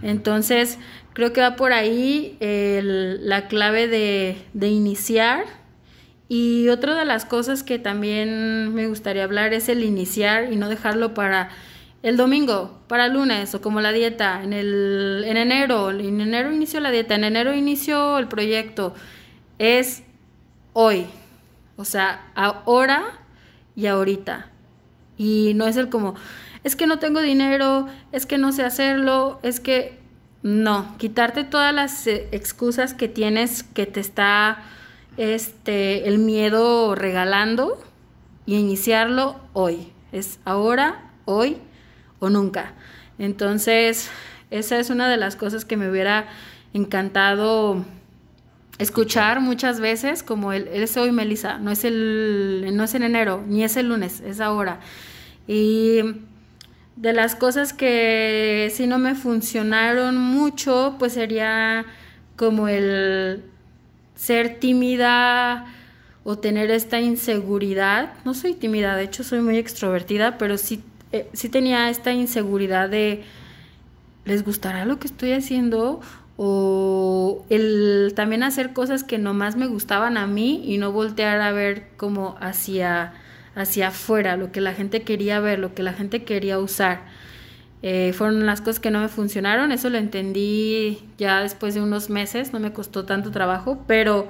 Entonces, creo que va por ahí la clave de, de iniciar y otra de las cosas que también me gustaría hablar es el iniciar y no dejarlo para el domingo, para el lunes o como la dieta. En, el, en enero, en enero inició la dieta, en enero inició el proyecto. Es hoy, o sea, ahora y ahorita. Y no es el como, es que no tengo dinero, es que no sé hacerlo, es que no, quitarte todas las eh, excusas que tienes que te está este, el miedo regalando y iniciarlo hoy. Es ahora, hoy o nunca. Entonces, esa es una de las cosas que me hubiera encantado escuchar muchas veces, como el, es hoy, Melissa, no es, el, no es en enero, ni es el lunes, es ahora. Y de las cosas que si no me funcionaron mucho, pues sería como el ser tímida o tener esta inseguridad. No soy tímida, de hecho soy muy extrovertida, pero sí, eh, sí tenía esta inseguridad de, ¿les gustará lo que estoy haciendo? O el también hacer cosas que nomás me gustaban a mí y no voltear a ver como hacia, hacia afuera, lo que la gente quería ver, lo que la gente quería usar. Eh, fueron las cosas que no me funcionaron, eso lo entendí ya después de unos meses, no me costó tanto trabajo, pero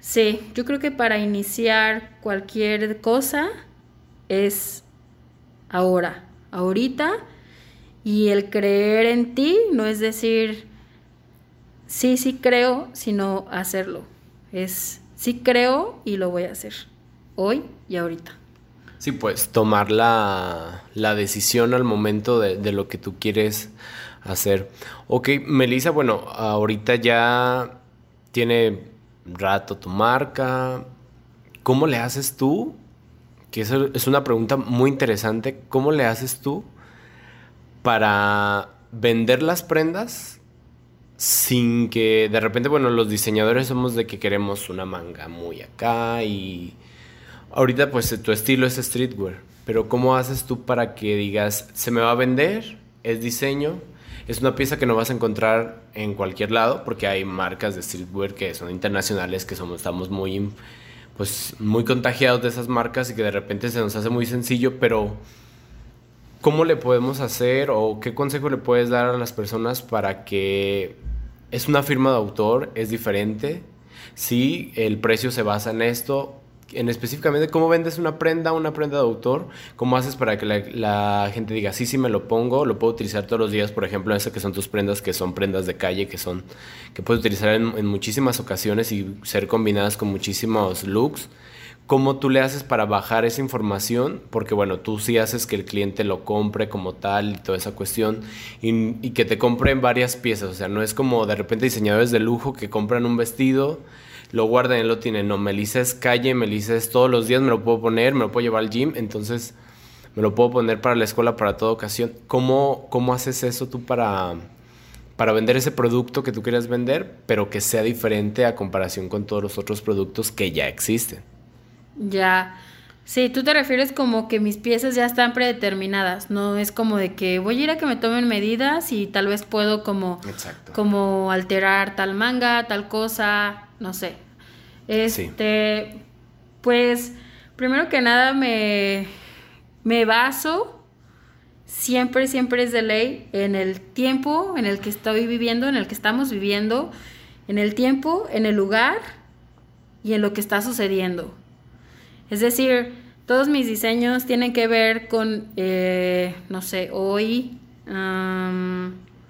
sí, yo creo que para iniciar cualquier cosa es ahora, ahorita, y el creer en ti no es decir, sí, sí creo, sino hacerlo, es sí creo y lo voy a hacer, hoy y ahorita. Sí, pues tomar la, decisión al momento de, lo que tú quieres hacer. Ok, Melissa, bueno, ahorita ya tiene rato tu marca. ¿Cómo le haces tú? Que eso es una pregunta muy interesante. ¿Cómo le haces tú para vender las prendas sin que de repente, bueno, los diseñadores somos de que queremos una manga muy acá y Ahorita pues tu estilo es streetwear, pero ¿cómo haces tú para que digas, se me va a vender, es diseño, es una pieza que no vas a encontrar en cualquier lado, porque hay marcas de streetwear que son internacionales, que somos, estamos muy, pues, muy contagiados de esas marcas y que de repente se nos hace muy sencillo, pero ¿cómo le podemos hacer o qué consejo le puedes dar a las personas para que es una firma de autor, es diferente? Sí, el precio se basa en esto, en específicamente cómo vendes una prenda, una prenda de autor, cómo haces para que la, gente diga, sí, sí me lo pongo, lo puedo utilizar todos los días, por ejemplo, esas que son tus prendas, que son prendas de calle, que son, que puedes utilizar en, muchísimas ocasiones y ser combinadas con muchísimos looks. ¿Cómo tú le haces para bajar esa información? Porque bueno, tú sí haces que el cliente lo compre como tal y toda esa cuestión y, y que te compren varias piezas. O sea, no es como de repente diseñadores de lujo que compran un vestido lo guardan y lo tienen. No, Melissa es calle, Melissa es todos los días, me lo puedo poner, me lo puedo llevar al gym, entonces me lo puedo poner para la escuela, para toda ocasión. ¿Cómo, cómo haces eso tú para, para vender ese producto que tú quieras vender, pero que sea diferente a comparación con todos los otros productos que ya existen? Ya. Sí, tú te refieres como que mis piezas ya están predeterminadas, no es como de que voy a ir a que me tomen medidas y tal vez puedo como, como alterar tal manga, tal cosa, no sé. Este, pues, primero que nada me, me baso, siempre, siempre es de ley, en el tiempo en el que estoy viviendo, en el que estamos viviendo, en el tiempo, en el lugar y en lo que está sucediendo. Es decir, todos mis diseños tienen que ver con, eh, no sé, hoy,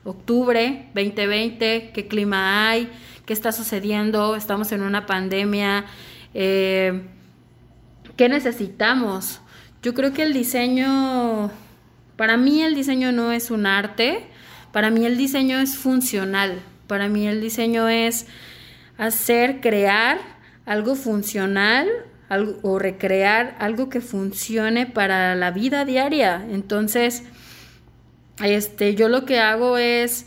octubre 2020, qué clima hay, qué está sucediendo, estamos en una pandemia, eh, qué necesitamos. Yo creo que el diseño, para mí el diseño no es un arte, para mí el diseño es funcional, para mí el diseño es hacer, crear algo funcional o recrear algo que funcione para la vida diaria. Entonces, este, yo lo que hago es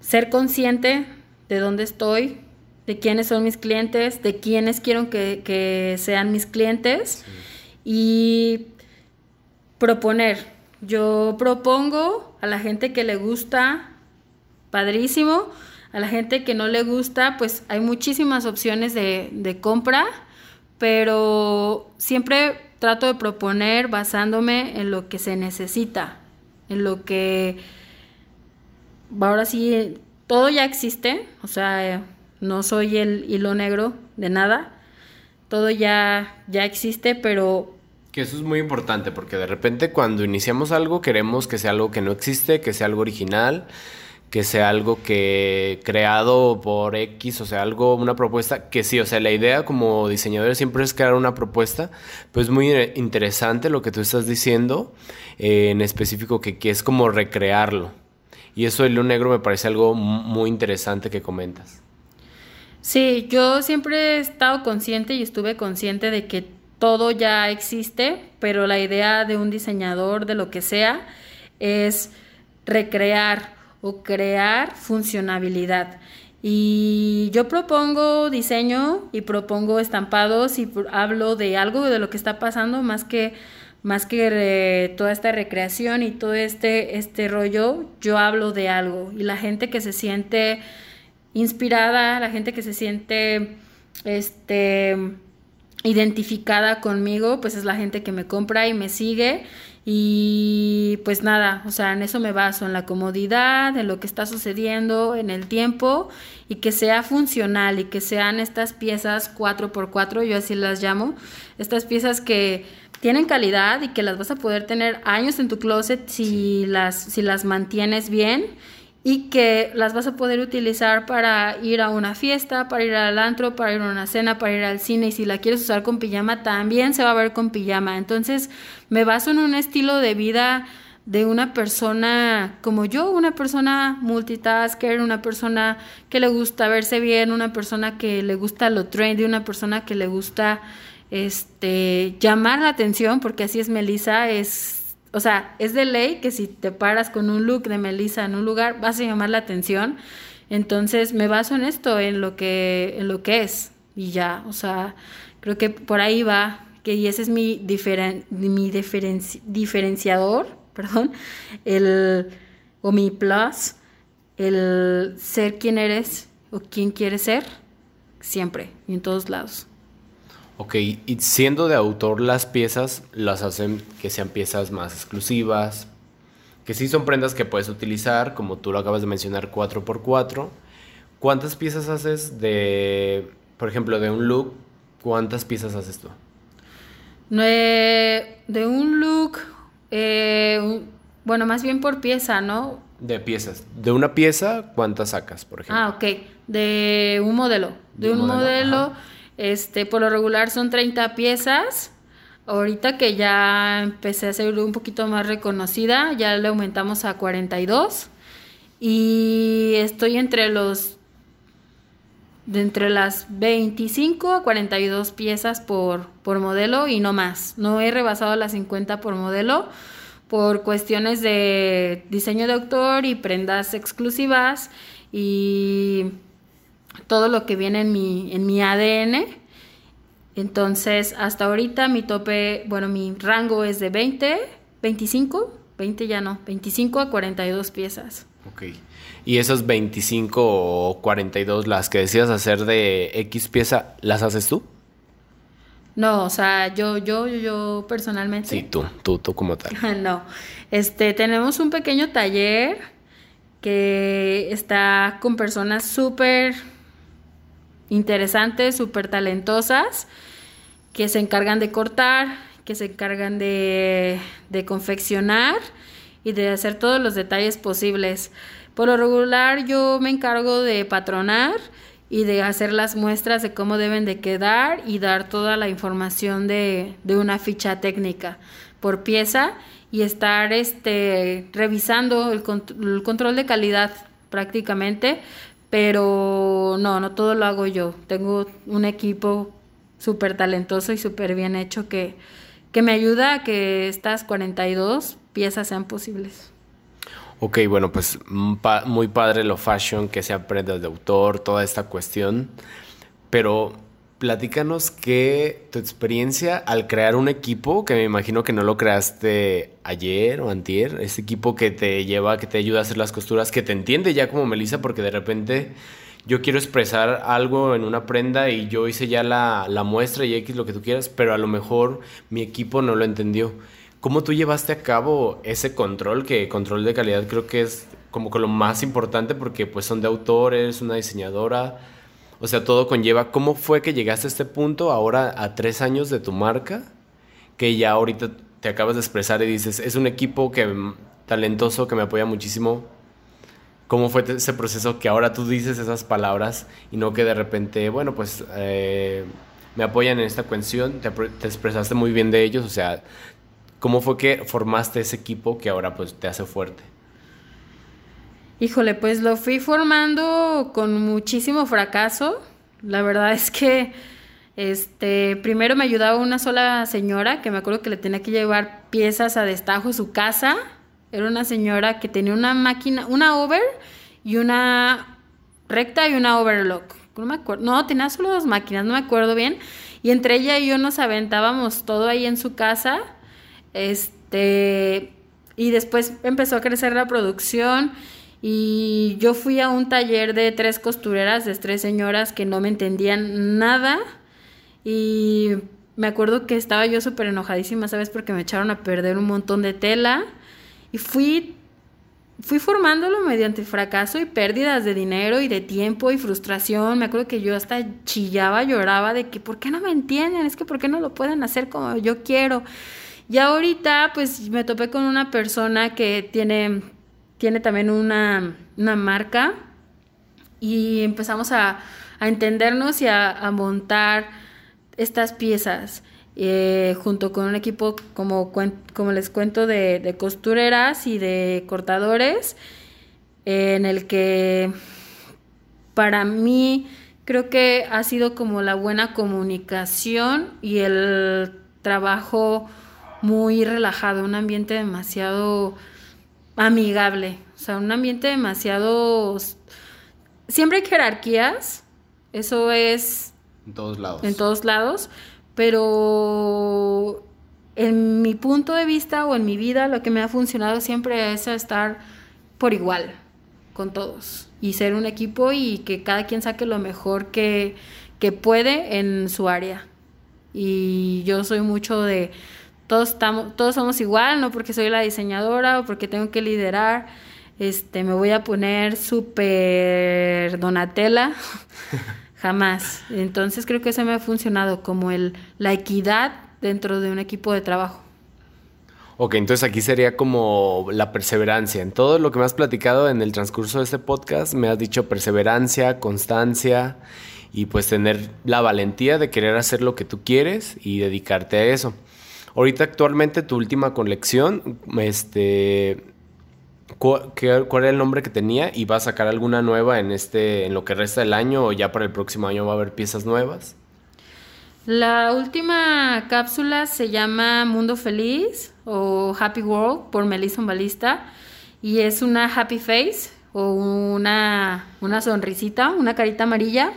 ser consciente de dónde estoy, de quiénes son mis clientes, de quiénes quiero que, sean mis clientes y proponer. Yo propongo a la gente que le gusta, padrísimo, a la gente que no le gusta, pues hay muchísimas opciones de, de compra, pero siempre trato de proponer basándome en lo que se necesita, en lo que ahora sí todo ya existe, o sea, no soy el hilo negro de nada, todo ya, ya existe, pero... Que eso es muy importante, porque de repente cuando iniciamos algo queremos que sea algo que no existe, que sea algo original, que sea algo que creado por X, o sea, algo, una propuesta, que sí, o sea, la idea como diseñador siempre es crear una propuesta, pues muy interesante lo que tú estás diciendo, eh, en específico que, que es como recrearlo. Y eso del lo negro me parece algo muy interesante que comentas. Sí, yo siempre he estado consciente y estuve consciente de que todo ya existe, pero la idea de un diseñador, de lo que sea, es recrear o crear funcionabilidad. Y yo propongo diseño y propongo estampados y hablo de algo de lo que está pasando más que más que toda esta recreación y todo este, este rollo, yo hablo de algo. Y la gente que se siente inspirada, la gente que se siente este, identificada conmigo, pues es la gente que me compra y me sigue. Y pues nada, o sea, en eso me baso, en la comodidad, en lo que está sucediendo, en el tiempo y que sea funcional y que sean estas piezas 4x4, yo así las llamo, estas piezas que tienen calidad y que las vas a poder tener años en tu closet si las, si las mantienes bien y que las vas a poder utilizar para ir a una fiesta, para ir al antro, para ir a una cena, para ir al cine y si la quieres usar con pijama también se va a ver con pijama. Entonces me baso en un estilo de vida de una persona como yo, una persona multitasker, una persona que le gusta verse bien, una persona que le gusta lo trendy, una persona que le gusta este, llamar la atención, porque así es Melissa, es, o sea, es de ley que si te paras con un look de Melissa en un lugar, vas a llamar la atención. Entonces me baso en esto, en lo que, en lo que es. Y ya, o sea, creo que por ahí va, que y ese es mi, diferen, mi diferenciador, [LAUGHS] perdón, el, o mi plus, el ser quien eres o quien quieres ser, siempre y en todos lados. Ok, y siendo de autor las piezas las hacen que sean piezas más exclusivas, que sí son prendas que puedes utilizar, como tú lo acabas de mencionar, 4x4. ¿Cuántas piezas haces de, por ejemplo, de un look ¿Cuántas piezas haces tú? de un look, eh, bueno, más bien por pieza, ¿no? De piezas. De una pieza, ¿cuántas sacas, por ejemplo? Ah, ok. De un modelo. De, un, modelo, este, por lo regular son 30 piezas. Ahorita que ya empecé a ser un poquito más reconocida, ya le aumentamos a 42. Y estoy entre los entre las 25 a 42 piezas por, por modelo y no más. No he rebasado las 50 por modelo por cuestiones de diseño de autor y prendas exclusivas y todo lo que viene en mi, en mi ADN. Entonces, hasta ahorita mi tope, bueno, mi rango es de 20, 25, 20 ya no, 25 a 42 piezas. Ok. Y esas 25 o 42, las que decías hacer de X pieza, ¿las haces tú? No, o sea, yo, yo, yo, personalmente. Sí, tú, tú, tú como tal. [LAUGHS] no. Este, tenemos un pequeño taller que está con personas súper interesantes, súper talentosas, que se encargan de cortar, que se encargan de, de confeccionar y de hacer todos los detalles posibles. Por lo regular yo me encargo de patronar y de hacer las muestras de cómo deben de quedar y dar toda la información de, una ficha técnica por pieza y estar este, revisando el control de calidad prácticamente, pero no, no todo lo hago yo. Tengo un equipo súper talentoso y súper bien hecho que, que me ayuda a que estas 42 piezas sean posibles. Ok, bueno, pues muy padre lo fashion, que se aprende de autor, toda esta cuestión. Pero platícanos que tu experiencia al crear un equipo, que me imagino que no lo creaste ayer o antier, ese equipo que te lleva, que te ayuda a hacer las costuras, que te entiende ya como Melissa, porque de repente yo quiero expresar algo en una prenda y yo hice ya la, la muestra y X lo que tú quieras, pero a lo mejor mi equipo no lo entendió. ¿Cómo tú llevaste a cabo ese control? Que control de calidad creo que es como que lo más importante porque pues son de autores, una diseñadora, o sea, todo conlleva. ¿Cómo fue que llegaste a este punto ahora a tres años de tu marca? Que ya ahorita te acabas de expresar y dices, es un equipo que talentoso que me apoya muchísimo. ¿Cómo fue ese proceso que ahora tú dices esas palabras y no que de repente, bueno, pues eh, me apoyan en esta cuestión, te, te, expresaste muy bien de ellos, o sea, ¿Cómo fue que formaste ese equipo que ahora pues te hace fuerte? Híjole, pues lo fui formando con muchísimo fracaso. La verdad es que este, primero me ayudaba una sola señora que me acuerdo que le tenía que llevar piezas a destajo a su casa. Era una señora que tenía una máquina, una over y una recta y una overlock. No me acuerdo. No, tenía solo dos máquinas, no me acuerdo bien. Y entre ella y yo nos aventábamos todo ahí en su casa este, y después empezó a crecer la producción y yo fui a un taller de tres costureras, de tres señoras que no me entendían nada y me acuerdo que estaba yo súper enojadísima, ¿sabes? Porque me echaron a perder un montón de tela y fui fui formándolo mediante fracaso y pérdidas de dinero y de tiempo y frustración. Me acuerdo que yo hasta chillaba, lloraba de que ¿por qué no me entienden? Es que ¿por qué no lo pueden hacer como yo quiero? Y ahorita pues me topé con una persona que tiene, tiene también una, marca y empezamos a, entendernos y a, montar estas piezas. Eh, junto con un equipo, como, como les cuento, de, costureras y de cortadores, en el que para mí creo que ha sido como la buena comunicación y el trabajo muy relajado, un ambiente demasiado amigable, o sea, un ambiente demasiado... Siempre hay jerarquías, eso es... En todos lados. En todos lados, pero en mi punto de vista o en mi vida lo que me ha funcionado siempre es estar por igual con todos y ser un equipo y que cada quien saque lo mejor que, que puede en su área. Y yo soy mucho de todos, estamos, todos somos igual, no porque soy la diseñadora o porque tengo que liderar. Este, me voy a poner súper Donatella. [LAUGHS] jamás. Entonces creo que eso me ha funcionado como el, la equidad dentro de un equipo de trabajo. Ok, entonces aquí sería como la perseverancia. En todo lo que me has platicado en el transcurso de este podcast, me has dicho perseverancia, constancia y pues tener la valentía de querer hacer lo que tú quieres y dedicarte a eso. Ahorita actualmente tu última colección, este, ¿cuál, era el nombre que tenía? ¿Y va a sacar alguna nueva en, este, en lo que resta del año o ya para el próximo año va a haber piezas nuevas? La última cápsula se llama Mundo Feliz o Happy World por Melissa Balista y es una happy face o una, una sonrisita, una carita amarilla.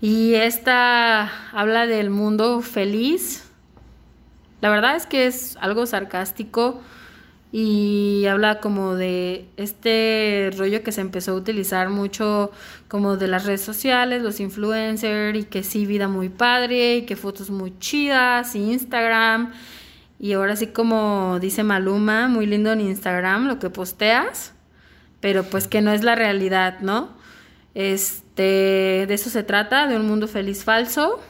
Y esta habla del mundo feliz. La verdad es que es algo sarcástico y habla como de este rollo que se empezó a utilizar mucho como de las redes sociales, los influencers y que sí, vida muy padre y que fotos muy chidas, Instagram. Y ahora sí como dice Maluma, muy lindo en Instagram lo que posteas, pero pues que no es la realidad, ¿no? Este, de eso se trata, de un mundo feliz falso.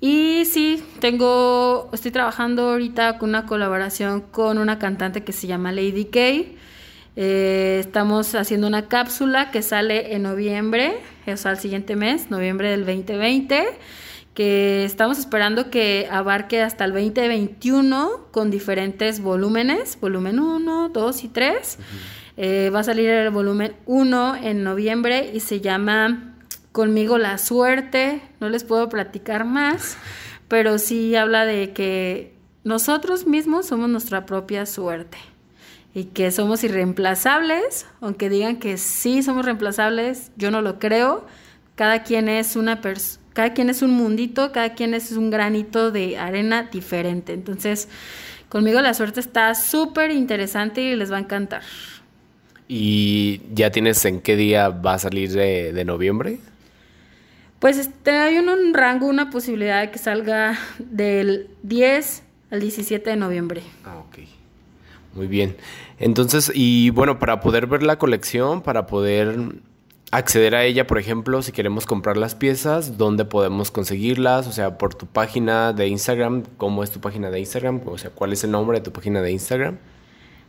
Y sí, tengo, estoy trabajando ahorita con una colaboración con una cantante que se llama Lady K. Eh, estamos haciendo una cápsula que sale en noviembre, o sea, el siguiente mes, noviembre del 2020, que estamos esperando que abarque hasta el 2021 con diferentes volúmenes, volumen 1, 2 y 3. Eh, va a salir el volumen 1 en noviembre y se llama conmigo la suerte, no les puedo platicar más, pero sí habla de que nosotros mismos somos nuestra propia suerte y que somos irreemplazables, aunque digan que sí somos reemplazables, yo no lo creo. Cada quien es una cada quien es un mundito, cada quien es un granito de arena diferente. Entonces, conmigo la suerte está súper interesante y les va a encantar. ¿Y ya tienes en qué día va a salir de noviembre? Pues este, hay un, rango, una posibilidad de que salga del 10 al 17 de noviembre. Ah, ok. Muy bien. Entonces, y bueno, para poder ver la colección, para poder acceder a ella, por ejemplo, si queremos comprar las piezas, ¿dónde podemos conseguirlas? O sea, por tu página de Instagram, ¿cómo es tu página de Instagram? O sea, ¿cuál es el nombre de tu página de Instagram?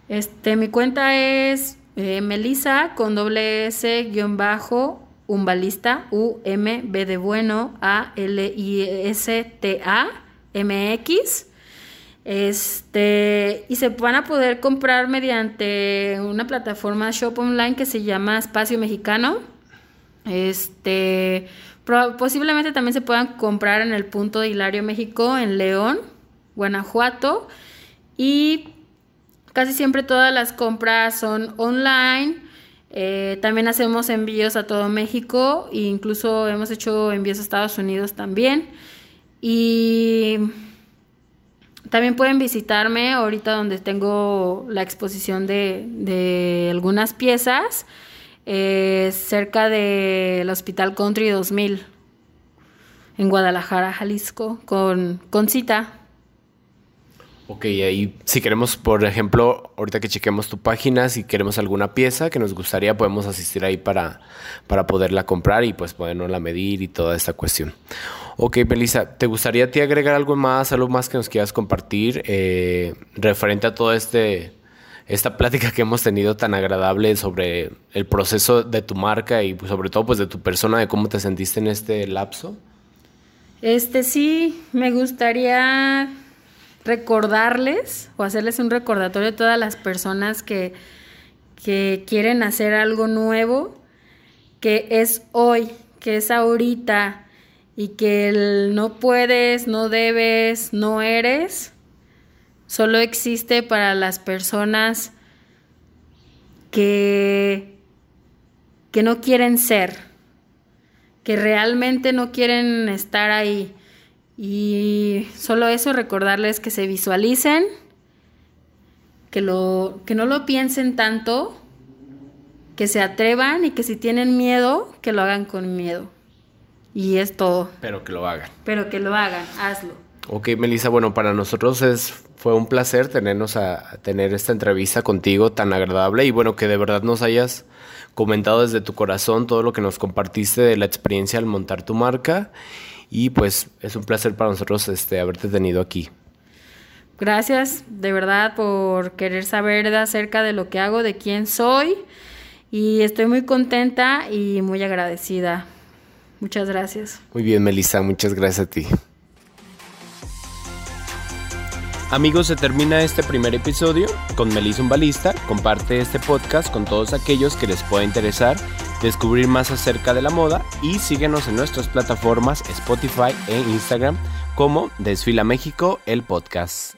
Este, mi cuenta es eh, Melisa con doble S guion bajo Umbalista, U-M-B de bueno, A-L-I-S-T-A-M-X. Este, y se van a poder comprar mediante una plataforma shop online que se llama Espacio Mexicano. Este, posiblemente también se puedan comprar en el punto de Hilario México en León, Guanajuato. Y casi siempre todas las compras son online eh, también hacemos envíos a todo México e incluso hemos hecho envíos a Estados Unidos también. Y también pueden visitarme ahorita donde tengo la exposición de, algunas piezas eh, cerca del Hospital Country 2000 en Guadalajara, Jalisco, con, con cita. Ok, ahí si queremos, por ejemplo, ahorita que chequemos tu página, si queremos alguna pieza que nos gustaría, podemos asistir ahí para, para poderla comprar y pues podernosla medir y toda esta cuestión. Ok, Melissa, ¿te gustaría a ti agregar algo más, algo más que nos quieras compartir eh, referente a toda este, esta plática que hemos tenido tan agradable sobre el proceso de tu marca y pues, sobre todo pues de tu persona, de cómo te sentiste en este lapso? Este sí, me gustaría recordarles o hacerles un recordatorio a todas las personas que, que quieren hacer algo nuevo, que es hoy, que es ahorita y que el no puedes, no debes, no eres, solo existe para las personas que, que no quieren ser, que realmente no quieren estar ahí y solo eso, recordarles que se visualicen, que, lo, que no lo piensen tanto, que se atrevan y que si tienen miedo, que lo hagan con miedo. Y es todo. Pero que lo hagan. Pero que lo hagan, hazlo. Ok, Melissa, bueno, para nosotros es, fue un placer tenernos a, a tener esta entrevista contigo tan agradable y bueno, que de verdad nos hayas comentado desde tu corazón todo lo que nos compartiste de la experiencia al montar tu marca y pues es un placer para nosotros este, haberte tenido aquí. Gracias de verdad por querer saber acerca de lo que hago, de quién soy y estoy muy contenta y muy agradecida. Muchas gracias. Muy bien, Melissa, muchas gracias a ti. Amigos, se termina este primer episodio con Melissa Balista. Comparte este podcast con todos aquellos que les pueda interesar descubrir más acerca de la moda y síguenos en nuestras plataformas Spotify e Instagram como Desfila México, el podcast.